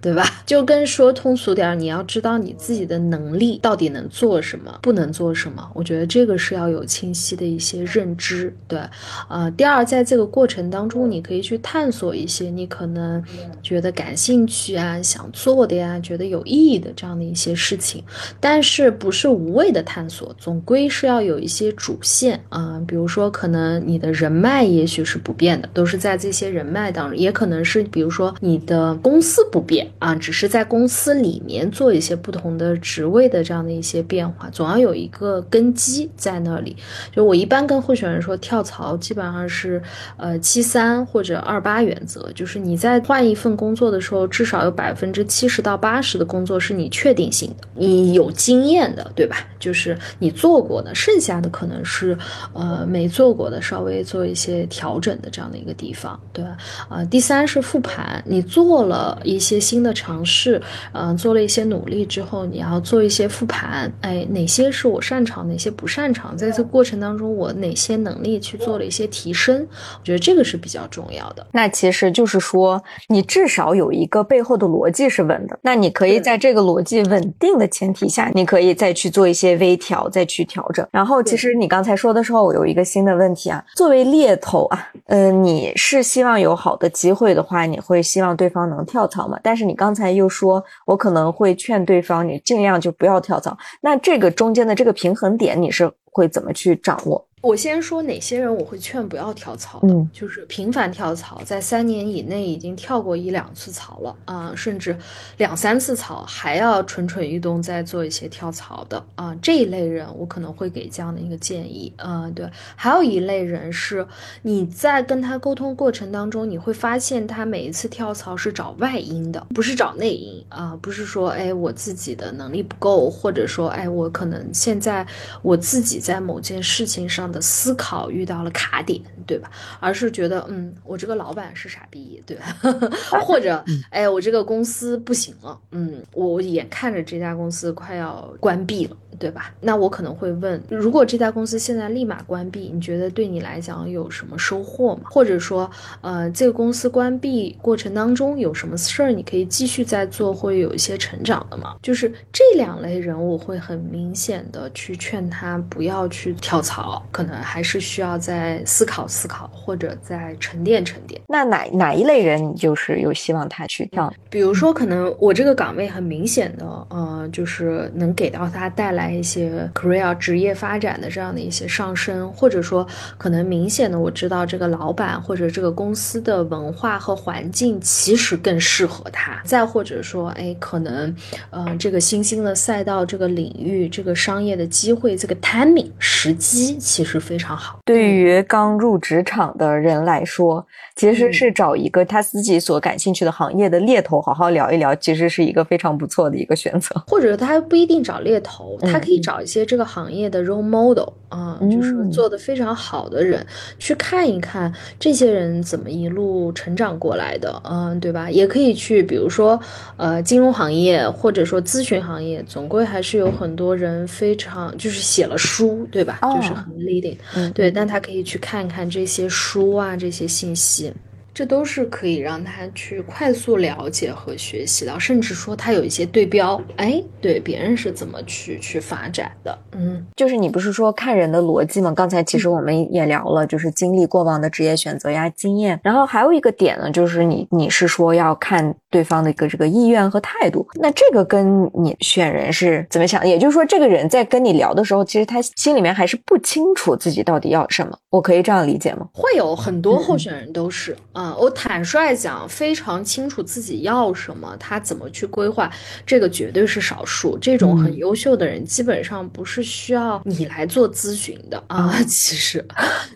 对吧？[LAUGHS] 就跟说通俗点，你要知道你自己的能力到底能做什么，不能做什么。我觉得这个是要有清晰的一些认知。对，呃，第二，在这个过程当中，你可以去探索一些你可能觉得感兴趣啊、想做的呀、觉得有意义的这样的一些事情。但是不是无谓的探索，总归是要有一些主线啊。比如说，可能你的人脉也许是不变的，都是在这些人脉当中；也可能是，比如说你的公司不变。啊，只是在公司里面做一些不同的职位的这样的一些变化，总要有一个根基在那里。就我一般跟候选人说，跳槽基本上是呃七三或者二八原则，就是你在换一份工作的时候，至少有百分之七十到八十的工作是你确定性的，你有经验的，对吧？就是你做过的，剩下的可能是呃没做过的，稍微做一些调整的这样的一个地方，对吧？啊，第三是复盘，你做了一些新。新的尝试，嗯，做了一些努力之后，你要做一些复盘，哎，哪些是我擅长，哪些不擅长，在这过程当中，我哪些能力去做了一些提升，我觉得这个是比较重要的。那其实就是说，你至少有一个背后的逻辑是稳的，那你可以在这个逻辑稳定的前提下，你可以再去做一些微调，再去调整。然后，其实你刚才说的时候，我有一个新的问题啊，作为猎头啊，嗯，你是希望有好的机会的话，你会希望对方能跳槽吗？但是。你刚才又说，我可能会劝对方，你尽量就不要跳槽。那这个中间的这个平衡点，你是会怎么去掌握？我先说哪些人我会劝不要跳槽的，就是频繁跳槽，在三年以内已经跳过一两次槽了啊，甚至两三次槽还要蠢蠢欲动再做一些跳槽的啊，这一类人我可能会给这样的一个建议啊。对，还有一类人是你在跟他沟通过程当中，你会发现他每一次跳槽是找外因的，不是找内因啊，不是说哎我自己的能力不够，或者说哎我可能现在我自己在某件事情上。的思考遇到了卡点，对吧？而是觉得，嗯，我这个老板是傻逼，对吧？[LAUGHS] 或者，哎，我这个公司不行了，嗯，我眼看着这家公司快要关闭了。对吧？那我可能会问，如果这家公司现在立马关闭，你觉得对你来讲有什么收获吗？或者说，呃，这个公司关闭过程当中有什么事儿你可以继续在做，会有一些成长的吗？就是这两类人，我会很明显的去劝他不要去跳槽，可能还是需要再思考思考，或者再沉淀沉淀。那哪哪一类人，你就是有希望他去跳？比如说，可能我这个岗位很明显的，呃，就是能给到他带来。一些 career 职业发展的这样的一些上升，或者说可能明显的我知道这个老板或者这个公司的文化和环境其实更适合他。再或者说，哎，可能，呃，这个新兴的赛道、这个领域、这个商业的机会、这个 timing 时机其实非常好。对于刚入职场的人来说，其实是找一个他自己所感兴趣的行业的猎头好好聊一聊，其实是一个非常不错的一个选择。或者他不一定找猎头，他。可以找一些这个行业的 role model 啊，就是做的非常好的人，去看一看这些人怎么一路成长过来的，嗯，对吧？也可以去，比如说，呃，金融行业或者说咨询行业，总归还是有很多人非常就是写了书，对吧？就是很 leading，对，但他可以去看看这些书啊，这些信息。这都是可以让他去快速了解和学习到，甚至说他有一些对标，哎，对别人是怎么去去发展的，嗯，就是你不是说看人的逻辑吗？刚才其实我们也聊了，就是经历过往的职业选择呀、经验，然后还有一个点呢，就是你你是说要看对方的一个这个意愿和态度。那这个跟你选人是怎么想？也就是说，这个人在跟你聊的时候，其实他心里面还是不清楚自己到底要什么。我可以这样理解吗？会有很多候选人都是啊，我坦率讲，非常清楚自己要什么，他怎么去规划，这个绝对是少数。这种很优秀的人，基本上不是需要你来做咨询的啊。其实，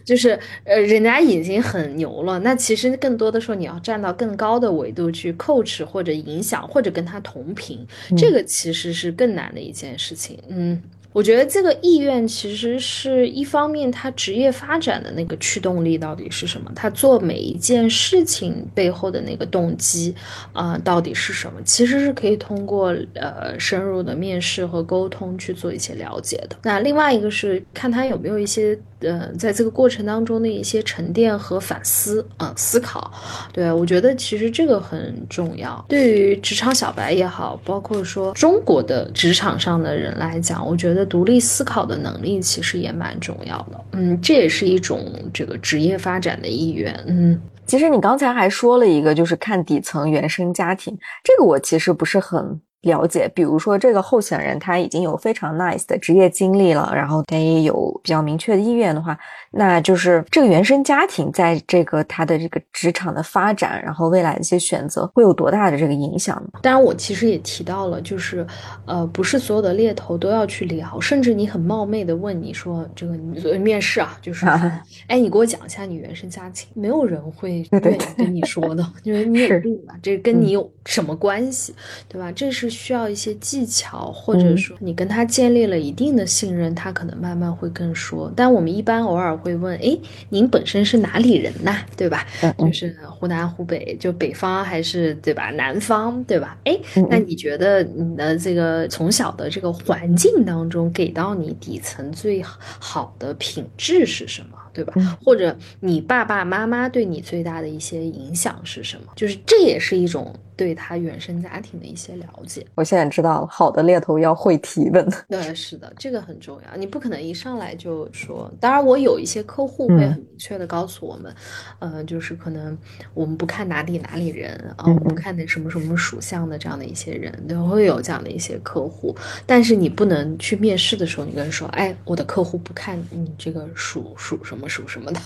就是呃，人家已经很牛了。那其实更多的时候，你要站到更高的维度去 coach 或者影响，或者跟他同频，这个其实是更难的一件事情。嗯。我觉得这个意愿其实是一方面，他职业发展的那个驱动力到底是什么？他做每一件事情背后的那个动机啊，到底是什么？其实是可以通过呃深入的面试和沟通去做一些了解的。那另外一个是看他有没有一些。呃，在这个过程当中的一些沉淀和反思，啊，思考，对我觉得其实这个很重要。对于职场小白也好，包括说中国的职场上的人来讲，我觉得独立思考的能力其实也蛮重要的。嗯，这也是一种这个职业发展的意愿。嗯，其实你刚才还说了一个，就是看底层原生家庭，这个我其实不是很。了解，比如说这个候选人他已经有非常 nice 的职业经历了，然后他也有比较明确的意愿的话，那就是这个原生家庭在这个他的这个职场的发展，然后未来的一些选择会有多大的这个影响呢？当然，我其实也提到了，就是呃，不是所有的猎头都要去聊，甚至你很冒昧的问你说这个你面试啊，就是 [LAUGHS] 哎，你给我讲一下你原生家庭，没有人会愿意跟你说的，[LAUGHS] 因为你有病吧？这跟你有什么关系，对吧？这是。需要一些技巧，或者说你跟他建立了一定的信任，他可能慢慢会更说。但我们一般偶尔会问：哎，您本身是哪里人呐？对吧？就是湖南、湖北，就北方还是对吧？南方对吧？哎，那你觉得你的这个从小的这个环境当中给到你底层最好的品质是什么？对吧？或者你爸爸妈妈对你最大的一些影响是什么？就是这也是一种对他原生家庭的一些了解。我现在知道了，好的猎头要会提问。对，是的，这个很重要。你不可能一上来就说。当然，我有一些客户会很明确的告诉我们，呃，就是可能我们不看哪里哪里人啊，我们看的什么什么属相的这样的一些人，都会有这样的一些客户。但是你不能去面试的时候，你跟人说，哎，我的客户不看你这个属属什么。属什么的，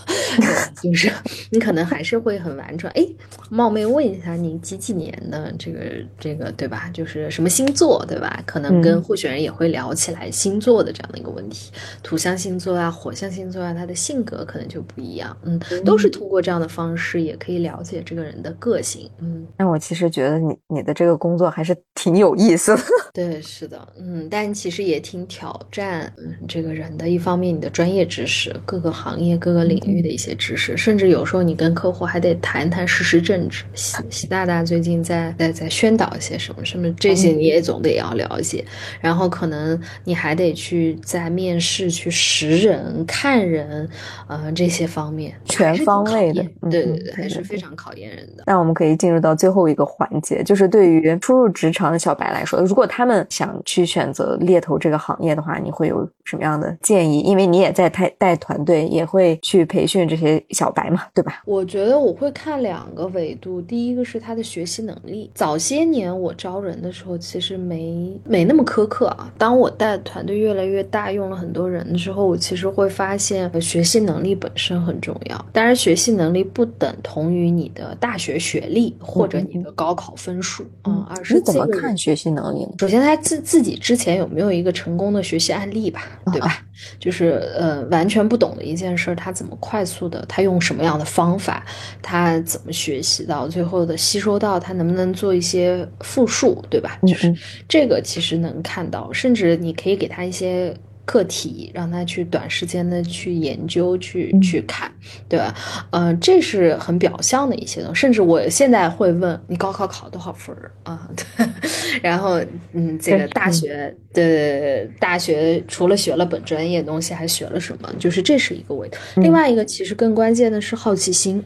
就是你可能还是会很婉转。哎，冒昧问一下，你几几年的？这个这个对吧？就是什么星座对吧？可能跟候选人也会聊起来星座的这样的一个问题。土象星座啊，火象星座啊，他的性格可能就不一样。嗯，都是通过这样的方式也可以了解这个人的个性。嗯，那我其实觉得你你的这个工作还是挺有意思的。[LAUGHS] 对，是的，嗯，但其实也挺挑战嗯这个人的。一方面，你的专业知识，各个行业。各个领域的一些知识，甚至有时候你跟客户还得谈谈事实政治。习习大大最近在在在宣导一些什么什么，这些你也总得要了解。然后可能你还得去在面试去识人、看人，呃，这些方面全方位的，对对对，还是非常考验人的。那我们可以进入到最后一个环节，就是对于初入职场的小白来说，如果他们想去选择猎头这个行业的话，你会有什么样的建议？因为你也在带带团队，也会。去培训这些小白嘛，对吧？我觉得我会看两个维度，第一个是他的学习能力。早些年我招人的时候，其实没没那么苛刻啊。当我带团队越来越大，用了很多人之后，我其实会发现学习能力本身很重要。当然，学习能力不等同于你的大学学历或者你的高考分数啊，而是怎么看学习能力呢？首先，他自自己之前有没有一个成功的学习案例吧，对吧？就是呃，完全不懂的一件事，他怎么快速的？他用什么样的方法？他怎么学习到最后的吸收到？他能不能做一些复述，对吧？就是这个其实能看到，甚至你可以给他一些。课题让他去短时间的去研究去去看，对吧？呃，这是很表象的一些东西。甚至我现在会问你高考考多少分儿啊？[LAUGHS] 然后嗯，这个大学的大学除了学了本专业东西，还学了什么？就是这是一个维度。另外一个其实更关键的是好奇心。嗯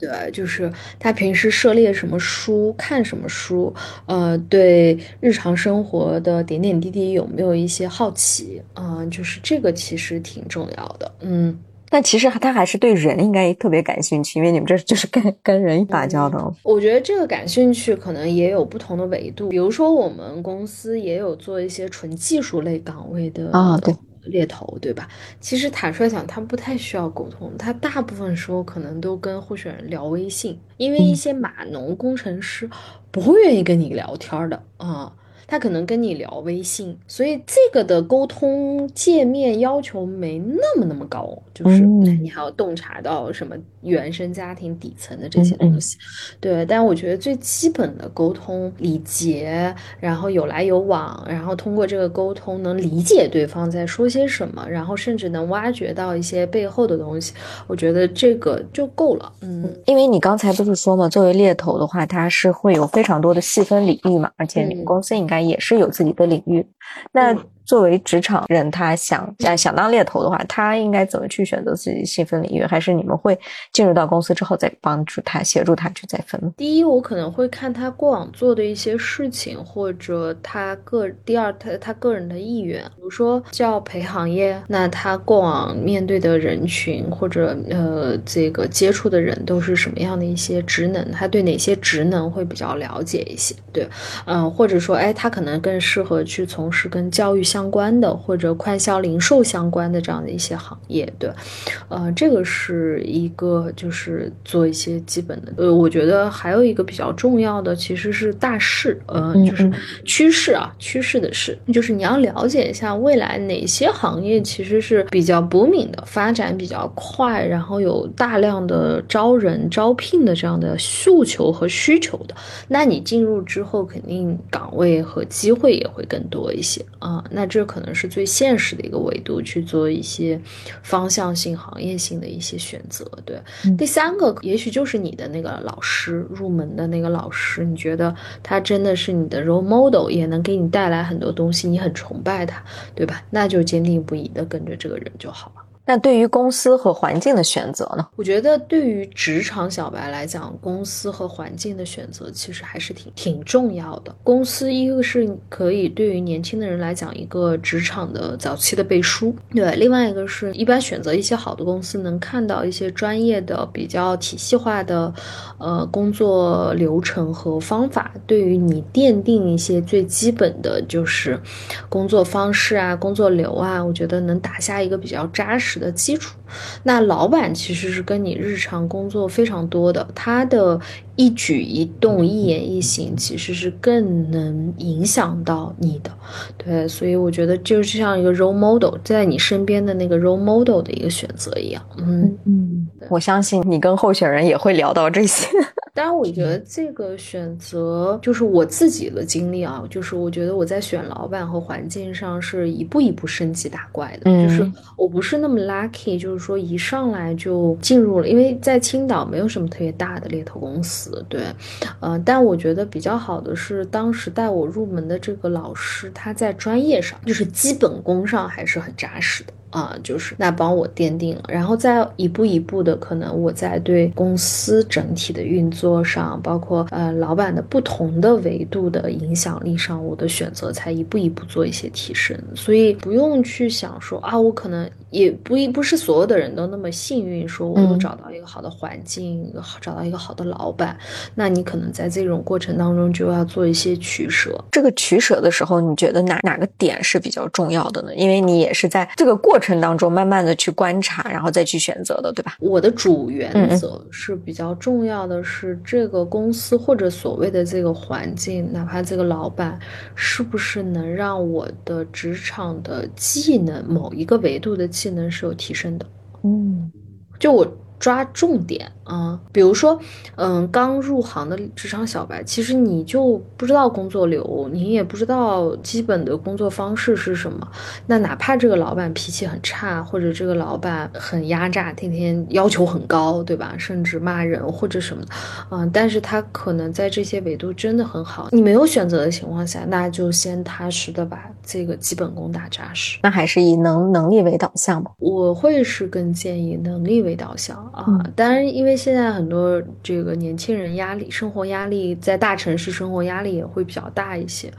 对，就是他平时涉猎什么书，看什么书，呃，对日常生活的点点滴滴有没有一些好奇？嗯，就是这个其实挺重要的。嗯，但其实他还是对人应该特别感兴趣，因为你们这就是跟跟人打交道。我觉得这个感兴趣可能也有不同的维度，比如说我们公司也有做一些纯技术类岗位的啊，对。猎头对吧？其实坦率讲，他不太需要沟通，他大部分时候可能都跟候选人聊微信，因为一些码农工程师不会愿意跟你聊天的啊。他可能跟你聊微信，所以这个的沟通界面要求没那么那么高，就是你还要洞察到什么原生家庭底层的这些东西。对，但我觉得最基本的沟通礼节，然后有来有往，然后通过这个沟通能理解对方在说些什么，然后甚至能挖掘到一些背后的东西，我觉得这个就够了。嗯，因为你刚才不是说嘛，作为猎头的话，它是会有非常多的细分领域嘛，而且你们公司应该。也是有自己的领域，那。作为职场人，他想想想当猎头的话，他应该怎么去选择自己细分领域？还是你们会进入到公司之后再帮助他、协助他去再分？第一，我可能会看他过往做的一些事情，或者他个第二他他个人的意愿。比如说教培行业，那他过往面对的人群或者呃这个接触的人都是什么样的一些职能？他对哪些职能会比较了解一些？对，嗯，或者说哎，他可能更适合去从事跟教育相。相关的或者快销零售相关的这样的一些行业，对，呃，这个是一个就是做一些基本的，呃，我觉得还有一个比较重要的其实是大势，呃，就是趋势啊，趋势的事，就是你要了解一下未来哪些行业其实是比较 booming 的，发展比较快，然后有大量的招人招聘的这样的诉求和需求的，那你进入之后肯定岗位和机会也会更多一些啊，那。这可能是最现实的一个维度，去做一些方向性、行业性的一些选择。对，第三个也许就是你的那个老师，入门的那个老师，你觉得他真的是你的 role model，也能给你带来很多东西，你很崇拜他，对吧？那就坚定不移的跟着这个人就好了。那对于公司和环境的选择呢？我觉得对于职场小白来讲，公司和环境的选择其实还是挺挺重要的。公司一个是可以对于年轻的人来讲一个职场的早期的背书，对；另外一个是一般选择一些好的公司，能看到一些专业的、比较体系化的，呃，工作流程和方法，对于你奠定一些最基本的就是工作方式啊、工作流啊，我觉得能打下一个比较扎实。的基础，那老板其实是跟你日常工作非常多的，他的一举一动、一言一行，其实是更能影响到你的。对，所以我觉得就是像一个 role model 在你身边的那个 role model 的一个选择一样。嗯嗯，我相信你跟候选人也会聊到这些。当然，我觉得这个选择就是我自己的经历啊，就是我觉得我在选老板和环境上是一步一步升级打怪的，就是我不是那么 lucky，就是说一上来就进入了，因为在青岛没有什么特别大的猎头公司，对，呃，但我觉得比较好的是当时带我入门的这个老师，他在专业上就是基本功上还是很扎实的。啊，就是那帮我奠定了，然后再一步一步的，可能我在对公司整体的运作上，包括呃老板的不同的维度的影响力上，我的选择才一步一步做一些提升。所以不用去想说啊，我可能也不一不是所有的人都那么幸运，说我有找到一个好的环境，找到一个好的老板。那你可能在这种过程当中就要做一些取舍。这个取舍的时候，你觉得哪哪个点是比较重要的呢？因为你也是在这个过。过程当中，慢慢的去观察，然后再去选择的，对吧？我的主原则是比较重要的是，这个公司或者所谓的这个环境，哪怕这个老板是不是能让我的职场的技能某一个维度的技能是有提升的？嗯，就我。抓重点啊，比如说，嗯，刚入行的职场小白，其实你就不知道工作流，你也不知道基本的工作方式是什么。那哪怕这个老板脾气很差，或者这个老板很压榨，天天要求很高，对吧？甚至骂人或者什么的，嗯，但是他可能在这些维度真的很好。你没有选择的情况下，那就先踏实的把这个基本功打扎实。那还是以能能力为导向吧。我会是更建议能力为导向。啊，当然，因为现在很多这个年轻人压力，生活压力在大城市生活压力也会比较大一些，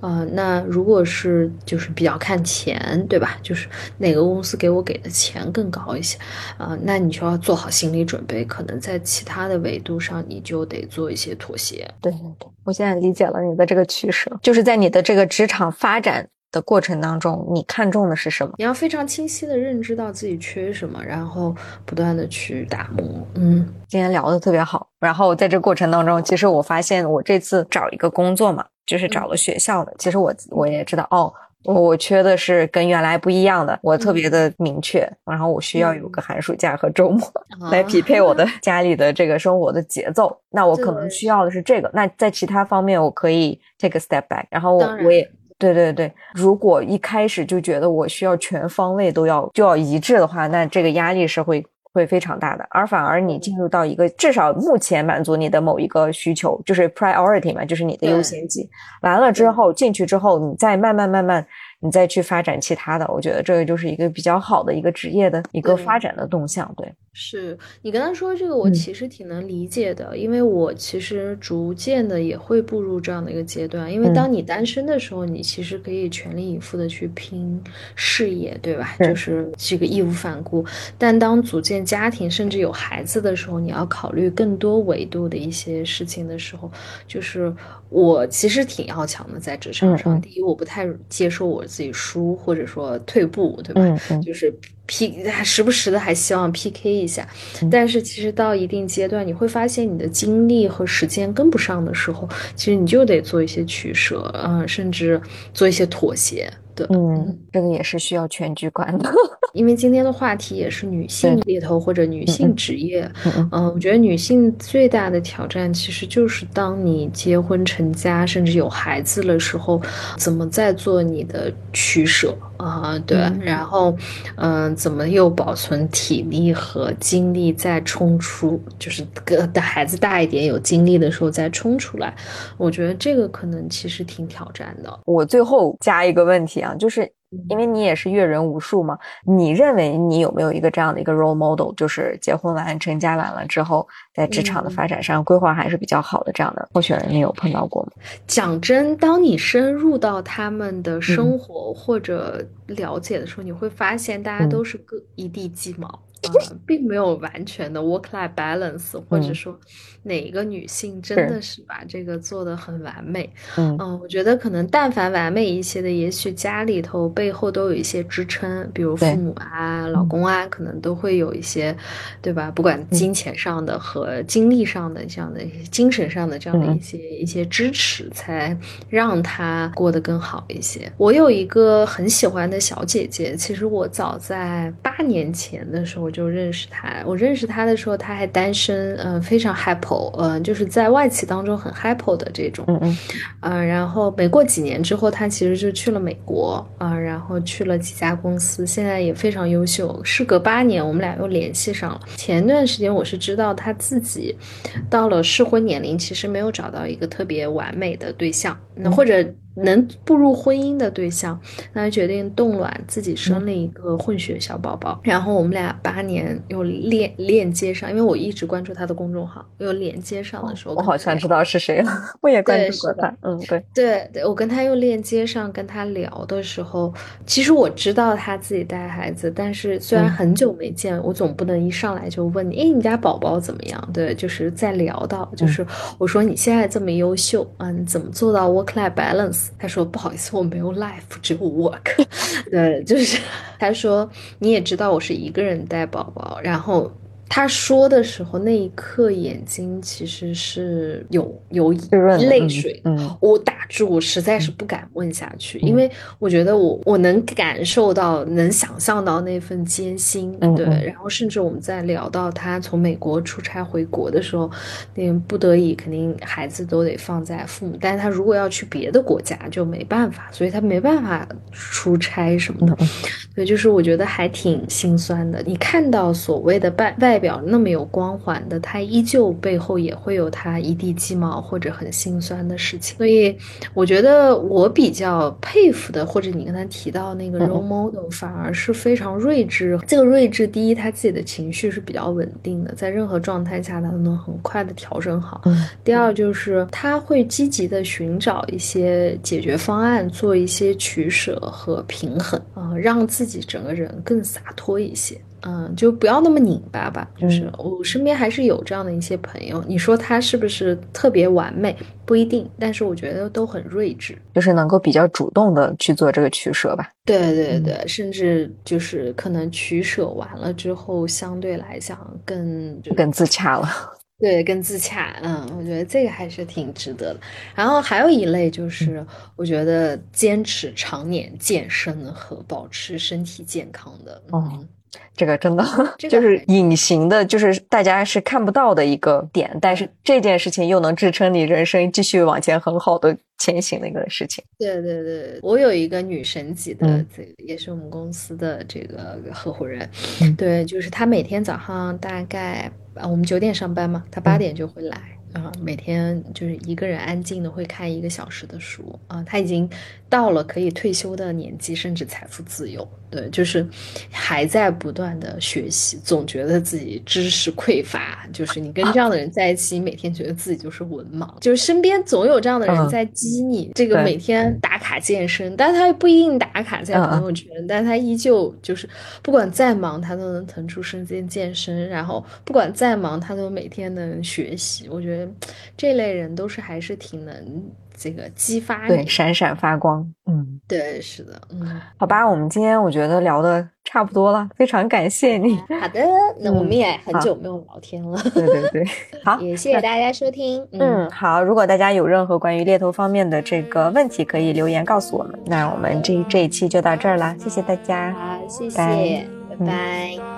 呃，那如果是就是比较看钱，对吧？就是哪个公司给我给的钱更高一些，啊，那你就要做好心理准备，可能在其他的维度上你就得做一些妥协。对对对，我现在理解了你的这个取舍，就是在你的这个职场发展。的过程当中，你看重的是什么？你要非常清晰的认知到自己缺什么，然后不断的去打磨。嗯，今天聊的特别好。然后在这过程当中，其实我发现我这次找一个工作嘛，就是找了学校的。其实我我也知道，哦，我缺的是跟原来不一样的，我特别的明确。然后我需要有个寒暑假和周末来匹配我的 [LAUGHS] 家里的这个生活的节奏。那我可能需要的是这个。那在其他方面，我可以 take a step back。然后我我也。对对对，如果一开始就觉得我需要全方位都要就要一致的话，那这个压力是会会非常大的。而反而你进入到一个至少目前满足你的某一个需求，就是 priority 嘛，就是你的优先级。完了之后进去之后，你再慢慢慢慢。你再去发展其他的，我觉得这个就是一个比较好的一个职业的一个发展的动向。对，是你跟他说这个，我其实挺能理解的，因为我其实逐渐的也会步入这样的一个阶段。因为当你单身的时候，你其实可以全力以赴的去拼事业，对吧？就是这个义无反顾。但当组建家庭，甚至有孩子的时候，你要考虑更多维度的一些事情的时候，就是我其实挺要强的，在职场上。第一，我不太接受我。自己输或者说退步，对吧？就是 P，时不时的还希望 PK 一下，但是其实到一定阶段，你会发现你的精力和时间跟不上的时候，其实你就得做一些取舍，嗯，甚至做一些妥协。嗯，这个也是需要全局观的，[LAUGHS] 因为今天的话题也是女性猎头或者女性职业。嗯，我觉得女性最大的挑战其实就是当你结婚成家，甚至有孩子的时候，怎么在做你的取舍啊？对，然后，嗯，怎么又保存体力和精力再冲出？就是等孩子大一点有精力的时候再冲出来。我觉得这个可能其实挺挑战的。我最后加一个问题啊。就是因为你也是阅人无数嘛，你认为你有没有一个这样的一个 role model，就是结婚完成家完了之后，在职场的发展上规划还是比较好的这样的候选人，你有碰到过吗？讲真，当你深入到他们的生活或者了解的时候，你会发现大家都是各一地鸡毛。啊，并没有完全的 work-life balance，或者说哪一个女性真的是把这个做得很完美。嗯，我觉得可能但凡完美一些的，也许家里头背后都有一些支撑，比如父母啊、老公啊，可能都会有一些，对吧？不管金钱上的和精力上的这样的、精神上的这样的一些一些支持，才让她过得更好一些。我有一个很喜欢的小姐姐，其实我早在八年前的时候。就认识她，我认识她的时候她还单身，嗯，非常 happy，嗯，就是在外企当中很 happy 的这种，嗯嗯，嗯，然后没过几年之后，她其实就去了美国，啊，然后去了几家公司，现在也非常优秀。事隔八年，我们俩又联系上了。前段时间我是知道她自己到了适婚年龄，其实没有找到一个特别完美的对象，那或者。能步入婚姻的对象，那他决定冻卵，自己生了一个混血小宝宝。然后我们俩八年又链链接上，因为我一直关注他的公众号，又连接上的时候，我好像知道是谁了。[LAUGHS] 我也关注过他。嗯，对对对，我跟他又链接上，跟他聊的时候，其实我知道他自己带孩子，但是虽然很久没见，我总不能一上来就问你，哎，你家宝宝怎么样？对，就是在聊到，就是我说你现在这么优秀，嗯，怎么做到 work-life balance？他说：“不好意思，我没有 life，只有 work。[LAUGHS] 呃，就是他说你也知道我是一个人带宝宝，然后。”他说的时候，那一刻眼睛其实是有有泪水。嗯，我打住，我实在是不敢问下去，因为我觉得我我能感受到，能想象到那份艰辛。对，然后甚至我们在聊到他从美国出差回国的时候，那不得已肯定孩子都得放在父母，但是他如果要去别的国家就没办法，所以他没办法出差什么的。对，就是我觉得还挺心酸的。你看到所谓的外外。表那么有光环的，他依旧背后也会有他一地鸡毛或者很心酸的事情。所以我觉得我比较佩服的，或者你刚才提到那个 role model，反而是非常睿智。这个睿智，第一，他自己的情绪是比较稳定的，在任何状态下，他都能很快的调整好。第二，就是他会积极的寻找一些解决方案，做一些取舍和平衡，啊，让自己整个人更洒脱一些。嗯，就不要那么拧巴吧。就是我身边还是有这样的一些朋友。你说他是不是特别完美？不一定，但是我觉得都很睿智，就是能够比较主动的去做这个取舍吧。对对对，甚至就是可能取舍完了之后，相对来讲更更自洽了。对，更自洽。嗯，我觉得这个还是挺值得的。然后还有一类就是，我觉得坚持常年健身和保持身体健康的。嗯。这个真的就是隐形的，就是大家是看不到的一个点，但是这件事情又能支撑你人生继续往前很好的前行的一个事情。对对对，我有一个女神级的，这个也是我们公司的这个合伙人，对，就是她每天早上大概啊，我们九点上班嘛，她八点就会来啊，每天就是一个人安静的会看一个小时的书啊，她已经。到了可以退休的年纪，甚至财富自由，对，就是还在不断的学习，总觉得自己知识匮乏。就是你跟这样的人在一起，每天觉得自己就是文盲，就是身边总有这样的人在激你。这个每天打卡健身，但他不一定打卡在朋友圈，但他依旧就是不管再忙，他都能腾出时间健身，然后不管再忙，他都每天能学习。我觉得这类人都是还是挺能。这个激发对闪闪发光，嗯，对，是的，嗯，好吧，我们今天我觉得聊的差不多了，非常感谢你。好的，那我们也很久没有聊天了，对对对，[LAUGHS] 好，也谢谢大家收听。嗯，好，如果大家有任何关于猎头方面的这个问题，可以留言告诉我们。那我们这这一期就到这儿了，谢谢大家，好，谢谢，拜拜。